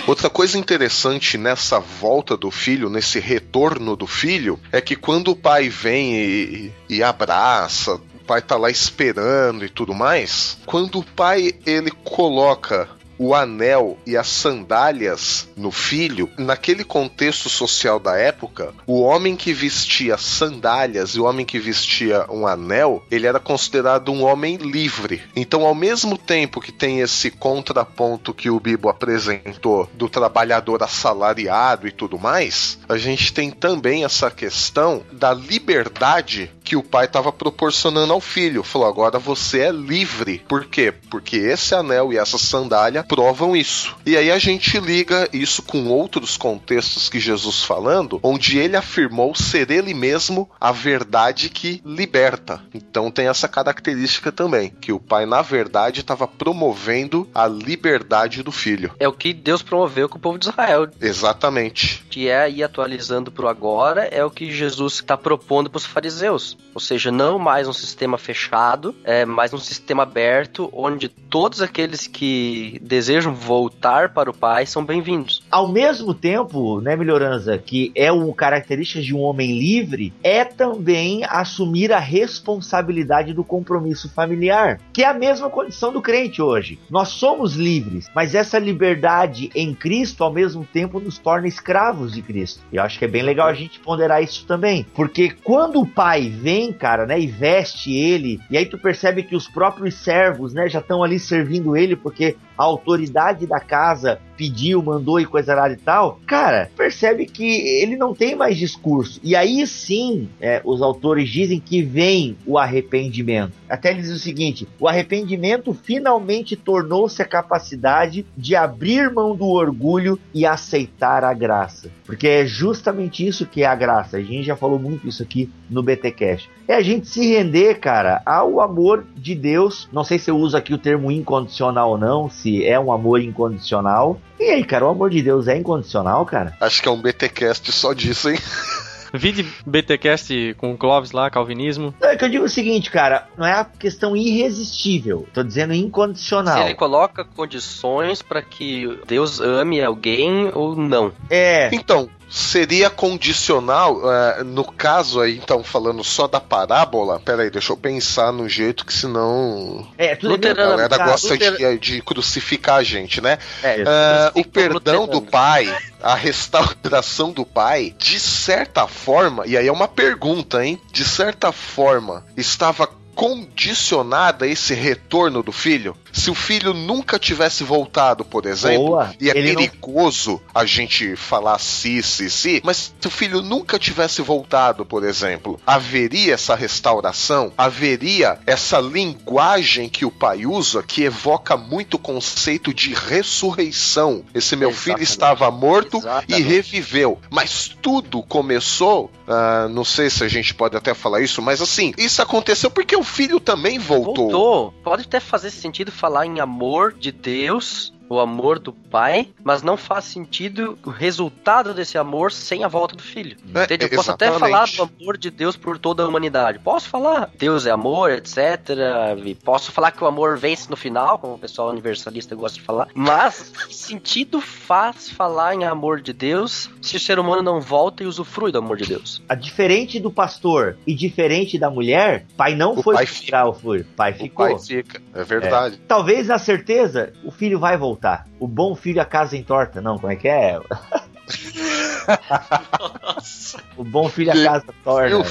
Outra coisa interessante nessa volta do filho, nesse retorno do filho, é que quando o pai vem e, e abraça, o pai tá lá esperando e tudo mais, quando o pai ele coloca o anel e as sandálias no filho, naquele contexto social da época, o homem que vestia sandálias e o homem que vestia um anel, ele era considerado um homem livre. Então, ao mesmo tempo que tem esse contraponto que o Bibo apresentou do trabalhador assalariado e tudo mais, a gente tem também essa questão da liberdade que o pai estava proporcionando ao filho. Falou: agora você é livre. Por quê? Porque esse anel e essa sandália provam isso. E aí a gente liga isso com outros contextos que Jesus falando, onde ele afirmou ser ele mesmo a verdade que liberta. Então tem essa característica também, que o pai na verdade estava promovendo a liberdade do filho. É o que Deus promoveu com o povo de Israel. Exatamente. Que é ir atualizando pro agora, é o que Jesus está propondo para os fariseus. Ou seja, não mais um sistema fechado, é mais um sistema aberto, onde todos aqueles que desejam voltar para o Pai são bem-vindos. Ao mesmo tempo, né, Melhorança, que é uma característica de um homem livre, é também assumir a responsabilidade do compromisso familiar, que é a mesma condição do crente hoje. Nós somos livres, mas essa liberdade em Cristo, ao mesmo tempo, nos torna escravos de Cristo. E eu acho que é bem legal a gente ponderar isso também, porque quando o pai vem, cara, né, e veste ele, e aí tu percebe que os próprios servos, né, já estão ali servindo ele, porque a autoridade da casa pediu, mandou e coisa lá e tal, cara, percebe que ele não tem mais discurso. E aí sim, é, os autores dizem que vem o arrependimento. Até eles dizem o seguinte: o arrependimento finalmente tornou-se a capacidade de abrir mão do orgulho e aceitar a graça. Porque é justamente isso que é a graça. A gente já falou muito isso aqui no BTcast. É a gente se render, cara, ao amor de Deus. Não sei se eu uso aqui o termo incondicional ou não, se é um amor incondicional. E aí, cara, o amor de Deus é incondicional, cara? Acho que é um BTcast só disso, hein? Vide BTcast com o Clóvis lá, Calvinismo. Não, é que eu digo o seguinte, cara, não é a questão irresistível, tô dizendo incondicional. Se ele coloca condições para que Deus ame alguém ou não. É. Então, seria condicional, uh, no caso aí, então, falando só da parábola, peraí, deixa eu pensar no jeito que senão. É, tudo a galera gosta de, de, crucificar a gente, né? É, uh, o perdão do pai, a restauração do pai, de certa forma, e aí é uma pergunta, hein? De certa forma, estava condicionada a esse retorno do filho? Se o filho nunca tivesse voltado, por exemplo, Boa, e é perigoso não... a gente falar si, si, si, mas se o filho nunca tivesse voltado, por exemplo, haveria essa restauração? Haveria essa linguagem que o pai usa que evoca muito o conceito de ressurreição? Esse meu Exatamente. filho estava morto Exatamente. e reviveu. Mas tudo começou, uh, não sei se a gente pode até falar isso, mas assim, isso aconteceu porque o filho também voltou. Voltou. Pode até fazer sentido falar em amor de Deus o amor do pai, mas não faz sentido o resultado desse amor sem a volta do filho. É, entende? Eu posso até falar do amor de Deus por toda a humanidade. Posso falar, Deus é amor, etc. E posso falar que o amor vence no final, como o pessoal universalista gosta de falar. Mas que sentido faz falar em amor de Deus se o ser humano não volta e usufrui do amor de Deus? A diferente do pastor e diferente da mulher, pai não o foi pai ficar o filho, pai ficou. O pai fica, é verdade. É. Talvez na certeza o filho vai voltar voltar. O bom filho a casa entorta. Não, como é que é? o bom filho a casa torna.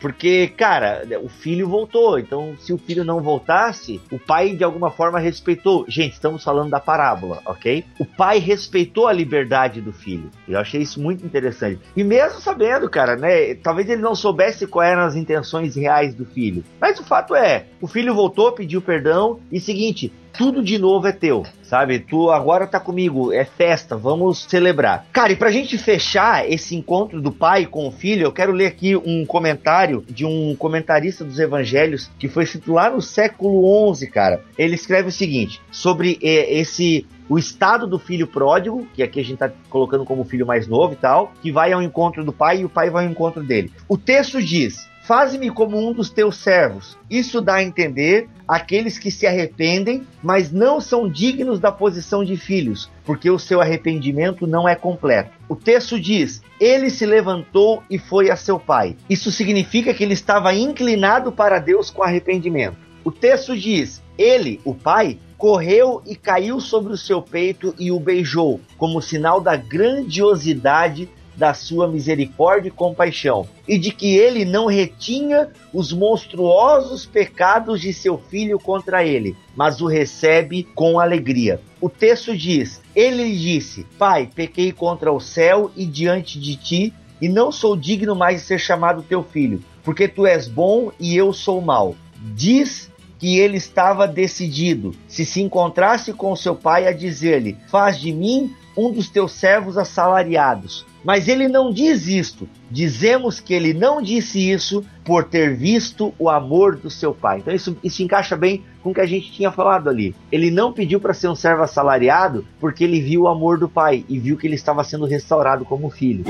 Porque, cara, o filho voltou. Então, se o filho não voltasse, o pai de alguma forma respeitou. Gente, estamos falando da parábola, ok? O pai respeitou a liberdade do filho. Eu achei isso muito interessante. E mesmo sabendo, cara, né? Talvez ele não soubesse quais eram as intenções reais do filho. Mas o fato é, o filho voltou, pediu perdão e seguinte, tudo de novo é teu, sabe? Tu agora tá comigo, é festa, vamos celebrar. Cara, e pra gente fechar esse encontro do pai com o filho, eu quero ler aqui um comentário de um comentarista dos evangelhos que foi escrito lá no século XI, cara. Ele escreve o seguinte, sobre é, esse o estado do filho pródigo, que aqui a gente está colocando como filho mais novo e tal, que vai ao encontro do pai e o pai vai ao encontro dele. O texto diz: Faze-me como um dos teus servos. Isso dá a entender aqueles que se arrependem, mas não são dignos da posição de filhos, porque o seu arrependimento não é completo. O texto diz: Ele se levantou e foi a seu pai. Isso significa que ele estava inclinado para Deus com arrependimento. O texto diz: Ele, o pai, correu e caiu sobre o seu peito e o beijou, como sinal da grandiosidade da sua misericórdia e compaixão, e de que ele não retinha os monstruosos pecados de seu filho contra ele, mas o recebe com alegria. O texto diz: Ele disse: Pai, pequei contra o céu e diante de ti, e não sou digno mais de ser chamado teu filho, porque tu és bom e eu sou mau. Diz que ele estava decidido, se se encontrasse com seu pai, a dizer-lhe: Faz de mim um dos teus servos assalariados. Mas ele não diz isto. Dizemos que ele não disse isso por ter visto o amor do seu pai. Então isso, isso encaixa bem com o que a gente tinha falado ali. Ele não pediu para ser um servo assalariado porque ele viu o amor do pai e viu que ele estava sendo restaurado como filho.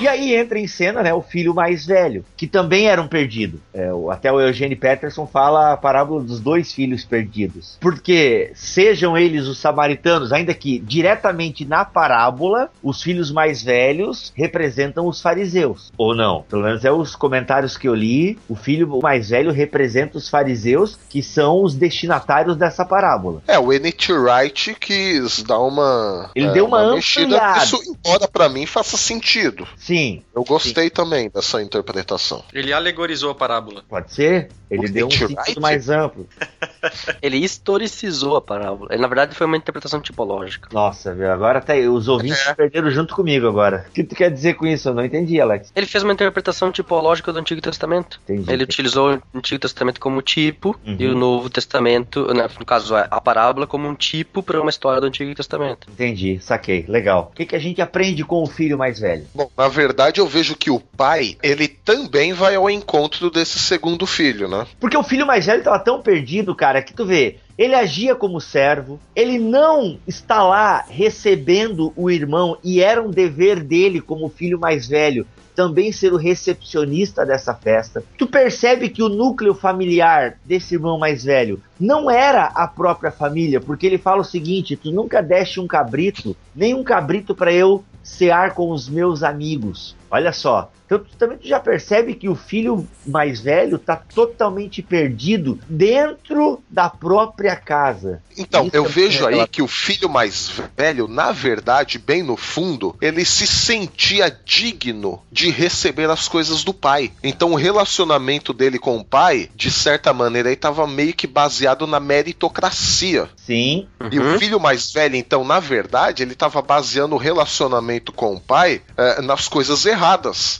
E aí entra em cena né, o filho mais velho, que também era um perdido. É, até o Eugene Peterson fala a parábola dos dois filhos perdidos. Porque sejam eles os samaritanos, ainda que diretamente na parábola, os filhos mais velhos representam os fariseus. Ou não? Pelo menos é os comentários que eu li. O filho mais velho representa os fariseus, que são os destinatários dessa parábola. É, o N.T. Wright quis dar uma. Ele é, deu uma, uma mexida. Isso, embora para mim faça sentido. Sim. Eu gostei sim. também dessa interpretação. Ele alegorizou a parábola. Pode ser? Ele o deu um sentido mais amplo. Ele historicizou a parábola. Ele, na verdade, foi uma interpretação tipológica. Nossa, viu? Agora até os ouvintes é. perderam junto comigo agora. O que tu quer dizer com isso? Eu não entendi, Alex. Ele fez uma interpretação tipológica do Antigo Testamento. Entendi. Ele utilizou o Antigo Testamento como tipo uhum. e o Novo Testamento, né, no caso a parábola, como um tipo para uma história do Antigo Testamento. Entendi, saquei. Legal. O que, que a gente aprende com o filho mais velho? Bom, na verdade eu vejo que o pai, ele também vai ao encontro desse segundo filho, né? Porque o filho mais velho tava tão perdido, cara, que tu vê, ele agia como servo, ele não está lá recebendo o irmão e era um dever dele como filho mais velho também ser o recepcionista dessa festa. Tu percebe que o núcleo familiar desse irmão mais velho não era a própria família, porque ele fala o seguinte: tu nunca deste um cabrito, nem um cabrito para eu cear com os meus amigos. Olha só, então tu, também tu já percebe que o filho mais velho está totalmente perdido dentro da própria casa. Então, Isso eu é vejo aí que o filho mais velho, na verdade, bem no fundo, ele se sentia digno de receber as coisas do pai. Então o relacionamento dele com o pai, de certa maneira, estava meio que baseado na meritocracia. Sim. E uhum. o filho mais velho, então, na verdade, ele estava baseando o relacionamento com o pai eh, nas coisas erradas.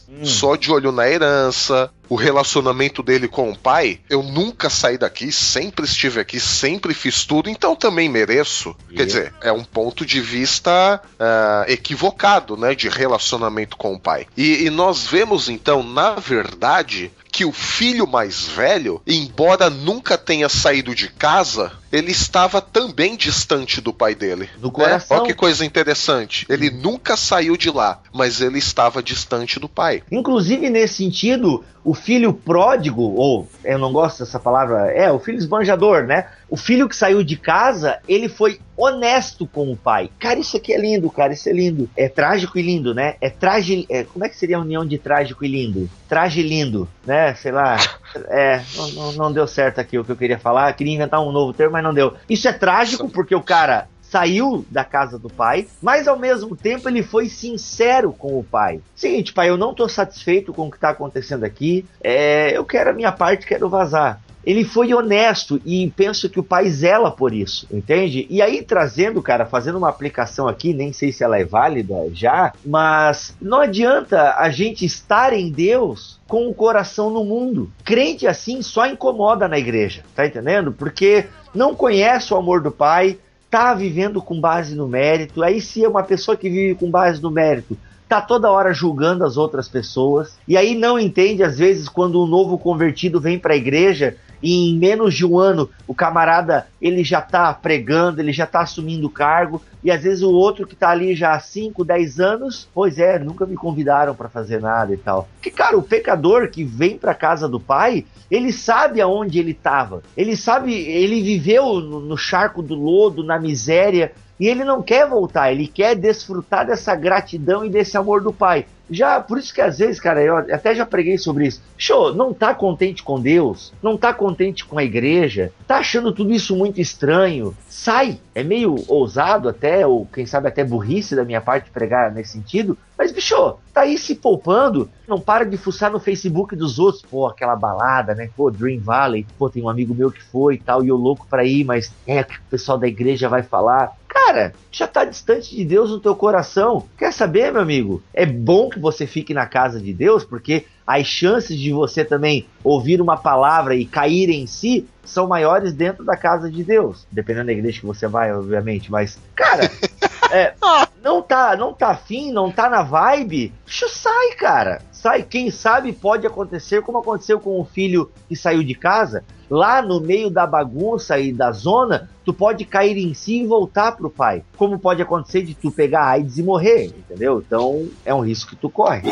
Hum. Só de olho na herança, o relacionamento dele com o pai, eu nunca saí daqui, sempre estive aqui, sempre fiz tudo, então também mereço. Yeah. Quer dizer, é um ponto de vista uh, equivocado, né, de relacionamento com o pai. E, e nós vemos então, na verdade, que o filho mais velho, embora nunca tenha saído de casa, ele estava também distante do pai dele. Do né? coração. Olha que coisa interessante. Ele nunca saiu de lá, mas ele estava distante do pai. Inclusive, nesse sentido, o filho pródigo, ou eu não gosto dessa palavra, é, o filho esbanjador, né? O filho que saiu de casa, ele foi honesto com o pai. Cara, isso aqui é lindo, cara, isso é lindo. É trágico e lindo, né? É traje. É, como é que seria a união de trágico e lindo? Traje lindo, né? Sei lá. É, não, não deu certo aqui o que eu queria falar. Eu queria inventar um novo termo, mas não deu. Isso é trágico porque o cara saiu da casa do pai, mas ao mesmo tempo ele foi sincero com o pai. Seguinte, pai, eu não estou satisfeito com o que está acontecendo aqui, é, eu quero a minha parte, quero vazar ele foi honesto e penso que o pai zela por isso, entende? E aí trazendo, cara, fazendo uma aplicação aqui, nem sei se ela é válida já, mas não adianta a gente estar em Deus com o coração no mundo. Crente assim só incomoda na igreja, tá entendendo? Porque não conhece o amor do pai, tá vivendo com base no mérito. Aí se é uma pessoa que vive com base no mérito, tá toda hora julgando as outras pessoas. E aí não entende às vezes quando um novo convertido vem para a igreja e em menos de um ano o camarada ele já tá pregando, ele já tá assumindo cargo, e às vezes o outro que tá ali já há 5, 10 anos, pois é, nunca me convidaram para fazer nada e tal. Que cara, o pecador que vem para casa do pai, ele sabe aonde ele estava. Ele sabe, ele viveu no, no charco do lodo, na miséria, e ele não quer voltar, ele quer desfrutar dessa gratidão e desse amor do pai. Já, por isso que às vezes, cara, eu até já preguei sobre isso. Show, não tá contente com Deus, não tá contente com a igreja, tá achando tudo isso muito estranho. Sai, é meio ousado até, ou quem sabe até burrice da minha parte pregar nesse sentido, mas bicho, tá aí se poupando, não para de fuçar no Facebook dos outros, pô, aquela balada, né? Pô, Dream Valley, pô, tem um amigo meu que foi e tal, e eu louco pra ir, mas é que o pessoal da igreja vai falar. Cara, já tá distante de Deus no teu coração. Quer saber, meu amigo? É bom que você fique na casa de Deus, porque as chances de você também ouvir uma palavra e cair em si são maiores dentro da casa de Deus. Dependendo da igreja que você vai, obviamente. Mas, cara, é, não tá, não tá afim, não tá na vibe, deixa sai, cara. Sai, quem sabe pode acontecer como aconteceu com o filho que saiu de casa. Lá no meio da bagunça e da zona, tu pode cair em si e voltar pro pai. Como pode acontecer de tu pegar AIDS e morrer, entendeu? Então é um risco que tu corre.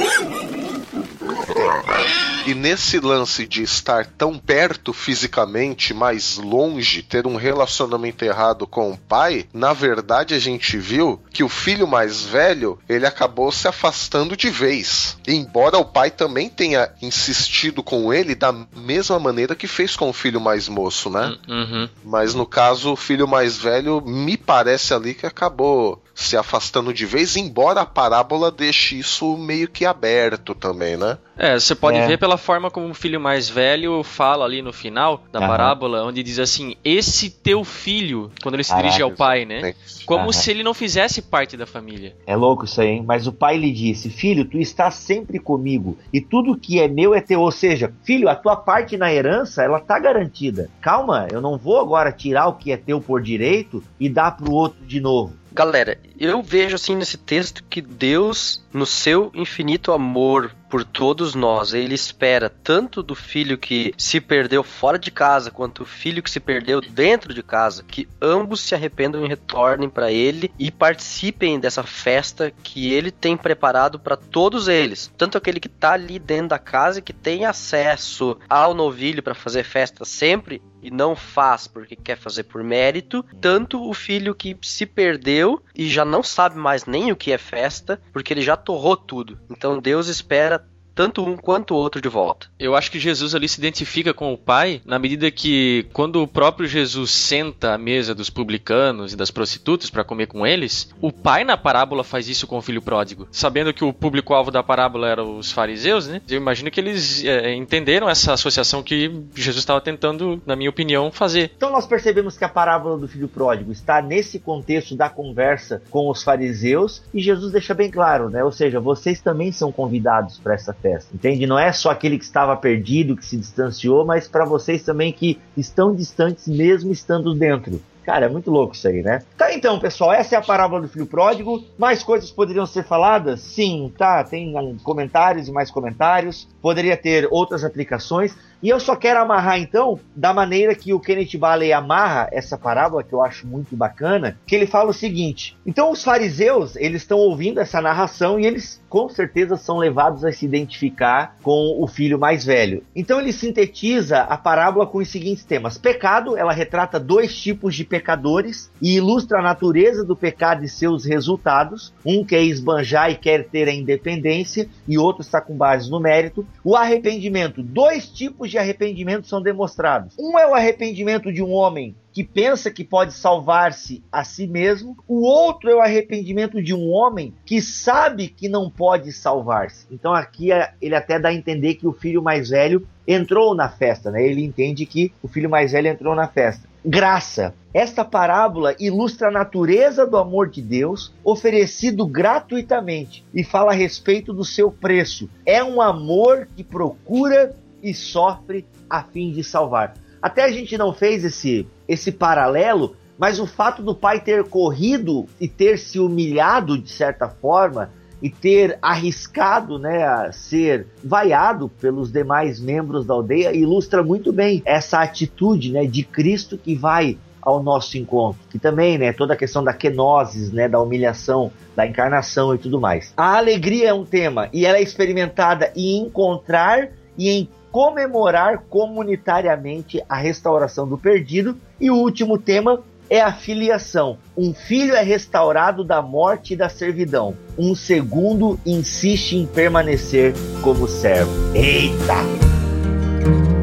Oh, my God. E nesse lance de estar tão perto fisicamente, mais longe, ter um relacionamento errado com o pai, na verdade a gente viu que o filho mais velho, ele acabou se afastando de vez. Embora o pai também tenha insistido com ele da mesma maneira que fez com o filho mais moço, né? Uhum. Mas no caso, o filho mais velho, me parece ali que acabou se afastando de vez, embora a parábola deixe isso meio que aberto também, né? É, você pode É. ver pela forma como o filho mais velho fala ali no final da Aham. parábola, onde diz assim: Esse teu filho, quando ele se Caraca, dirige ao pai, né? Como Aham. se ele não fizesse parte da família. É louco isso aí, hein? Mas o pai lhe disse: Filho, tu estás sempre comigo, e tudo que é meu é teu. Ou seja, filho, a tua parte na herança, ela tá garantida. Calma, eu não vou agora tirar o que é teu por direito e dar pro outro de novo. Galera, eu vejo assim nesse texto que Deus, no seu infinito amor por todos nós, ele espera tanto do filho que se perdeu fora de casa, quanto o filho que se perdeu dentro de casa, que ambos se arrependam e retornem para ele e participem dessa festa que ele tem preparado para todos eles. Tanto aquele que tá ali dentro da casa e que tem acesso ao novilho para fazer festa sempre, e não faz porque quer fazer por mérito, tanto o filho que se perdeu e já não sabe mais nem o que é festa, porque ele já torrou tudo. Então Deus espera tanto um quanto o outro de volta. Eu acho que Jesus ali se identifica com o pai na medida que quando o próprio Jesus senta à mesa dos publicanos e das prostitutas para comer com eles, o pai na parábola faz isso com o filho pródigo, sabendo que o público-alvo da parábola eram os fariseus, né? Eu imagino que eles é, entenderam essa associação que Jesus estava tentando, na minha opinião, fazer. Então nós percebemos que a parábola do filho pródigo está nesse contexto da conversa com os fariseus e Jesus deixa bem claro, né? Ou seja, vocês também são convidados para essa festa. Entende? Não é só aquele que estava perdido, que se distanciou, mas para vocês também que estão distantes mesmo estando dentro. Cara, é muito louco isso aí, né? Tá então, pessoal, essa é a parábola do filho pródigo. Mais coisas poderiam ser faladas? Sim, tá. Tem hum, comentários e mais comentários. Poderia ter outras aplicações. E eu só quero amarrar então da maneira que o Kenneth Bailey amarra essa parábola, que eu acho muito bacana, que ele fala o seguinte: então os fariseus, eles estão ouvindo essa narração e eles com certeza são levados a se identificar com o filho mais velho. Então ele sintetiza a parábola com os seguintes temas: pecado, ela retrata dois tipos de pecadores e ilustra a natureza do pecado e seus resultados. Um quer esbanjar e quer ter a independência, e outro está com base no mérito. O arrependimento, dois tipos de arrependimento são demonstrados. Um é o arrependimento de um homem que pensa que pode salvar-se a si mesmo. O outro é o arrependimento de um homem que sabe que não pode salvar-se. Então aqui é- ele até dá a entender que o filho mais velho entrou na festa, né? Ele entende que o filho mais velho entrou na festa. Graça. Esta parábola ilustra a natureza do amor de Deus oferecido gratuitamente e fala a respeito do seu preço. É um amor que procura e sofre a fim de salvar. Até a gente não fez esse, esse paralelo, mas o fato do pai ter corrido e ter se humilhado de certa forma e ter arriscado né, a ser vaiado pelos demais membros da aldeia ilustra muito bem essa atitude né, de Cristo que vai ao nosso encontro, que também, né, toda a questão da kenosis, né, da humilhação, da encarnação e tudo mais. A alegria é um tema e ela é experimentada em encontrar e em comemorar comunitariamente a restauração do perdido. E o último tema é a filiação. Um filho é restaurado da morte e da servidão. Um segundo insiste em permanecer como servo. Eita!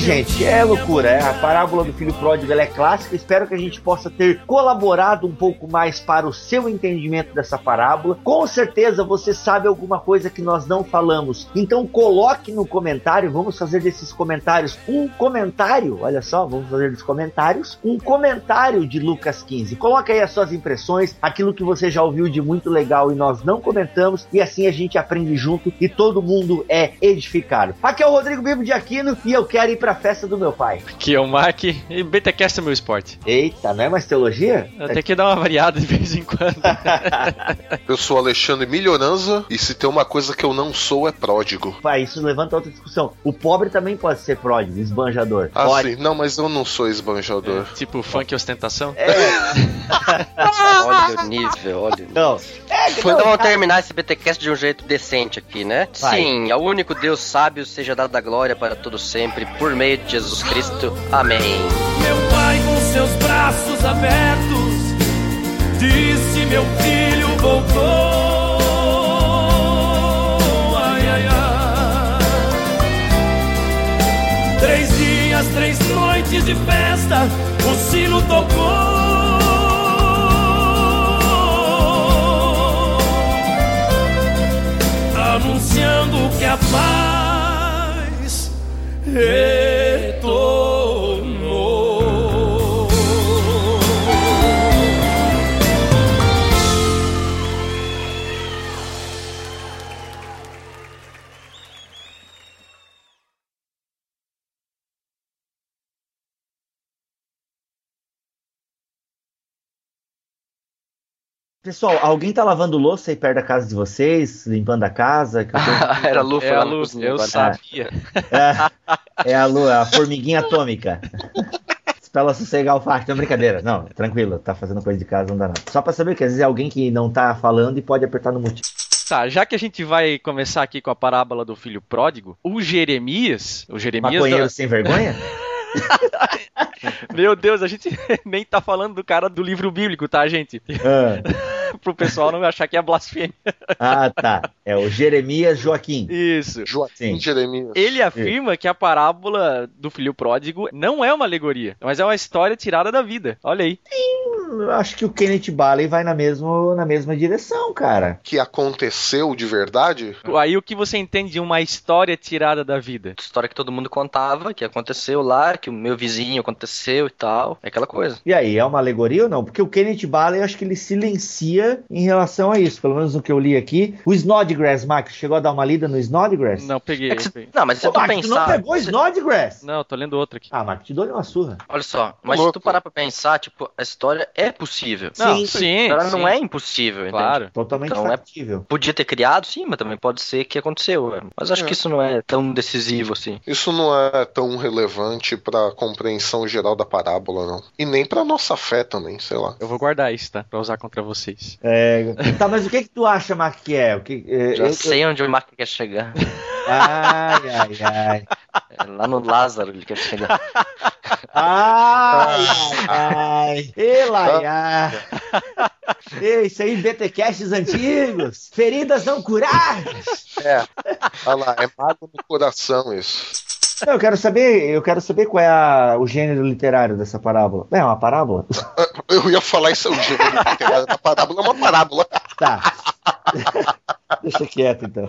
Gente, é loucura. É? A parábola do filho pródigo é clássica. Espero que a gente possa ter colaborado um pouco mais para o seu entendimento dessa parábola. Com certeza você sabe alguma coisa que nós não falamos. Então coloque no comentário. Vamos fazer desses comentários um comentário. Olha só, vamos fazer dos comentários um comentário de Lucas 15. Coloque aí as suas impressões, aquilo que você já ouviu de muito legal e nós não comentamos. E assim a gente aprende junto e todo mundo é edificado. Aqui é o Rodrigo Bibo de Aquino e eu quero ir pra festa do meu pai. Que é o Mac e BTcast é meu esporte. Eita, não é mais teologia? Eu tenho que dar uma variada de vez em quando. Eu sou Alexandre Milhoranza e se tem uma coisa que eu não sou é pródigo. Pai, isso levanta outra discussão. O pobre também pode ser pródigo, esbanjador. Ah, pode. sim. Não, mas eu não sou esbanjador. tipo funk e ostentação. É, Olha o nível, olha o nível. não. É, Então não, vamos terminar esse BTcast de um jeito decente aqui, né? Vai. Sim, ao único Deus sábio seja dada a glória para todo sempre, meio de Jesus Cristo. Amém. Meu pai com seus braços abertos disse: Meu filho voltou. Ai, ai, ai. Três dias, três noites de festa, o sino tocou. Pessoal, alguém tá lavando louça aí perto da casa de vocês, limpando a casa? Que eu tô- Era a Lu É a cozinha eu sabia. É, é a lua, a formiguinha atômica. pra ela sossegar o fato. Não, brincadeira. Não, tranquilo, tá fazendo coisa de casa, não dá nada. Só pra saber que às vezes é alguém que não tá falando e pode apertar no mute. Tá, já que a gente vai começar aqui com a parábola do filho pródigo, o Jeremias, o Jeremias Maconheiro sem vergonha? Meu Deus, a gente nem tá falando do cara do livro bíblico, tá, gente? Ah, Pro pessoal não achar que é blasfêmia. ah, tá. É o Jeremias Joaquim. Isso. Joaquim Sim. Jeremias. Ele afirma que a parábola do filho pródigo não é uma alegoria, mas é uma história tirada da vida. Olha aí. Eu acho que o Kenneth Bailey vai na, mesmo, na mesma direção, cara. Que aconteceu de verdade? Aí o que você entende de uma história tirada da vida? História que todo mundo contava, que aconteceu lá, que o meu vizinho aconteceu e tal. É aquela coisa. E aí, é uma alegoria ou não? Porque o Kenneth Bailey, eu acho que ele silencia em relação a isso. Pelo menos no que eu li aqui. O Snodgrass, Max, chegou a dar uma lida no Snodgrass? Não, peguei. É que se- peguei. Não, mas se Ô, tu Max, tu não pensar. pegou Snodgrass? Não, eu tô lendo outro aqui. Ah, Max, te dou uma surra. Olha só, mas louco. se tu parar pra pensar, tipo, a história é possível. Não, Sim, sim, Ela sim, não é impossível, entende? Claro. Totalmente Então é- factível. Podia ter criado, sim, mas também pode ser que aconteceu. Mas acho É. que isso não é tão decisivo assim. Isso não é tão relevante pra compreensão geral da parábola, não. E nem pra nossa fé também, sei lá. Eu vou guardar isso, tá? Pra usar contra vocês. É, Tá, mas o que que tu acha, Mac, que é? O que, é, Já eu- sei onde o Marco quer chegar. Ai, ai, ai. É lá no Lázaro ele quer chegar. Ai, ai, ai. Elaiá. Ei, Isso aí, BTcasts antigos. Feridas não curadas. É. Olha lá, é mago no coração isso. Não, Eu quero saber, eu quero saber qual é a- o gênero literário dessa parábola. É uma parábola? Eu ia falar isso, o gênero literário da parábola é uma parábola. Tá. Deixa quieto então.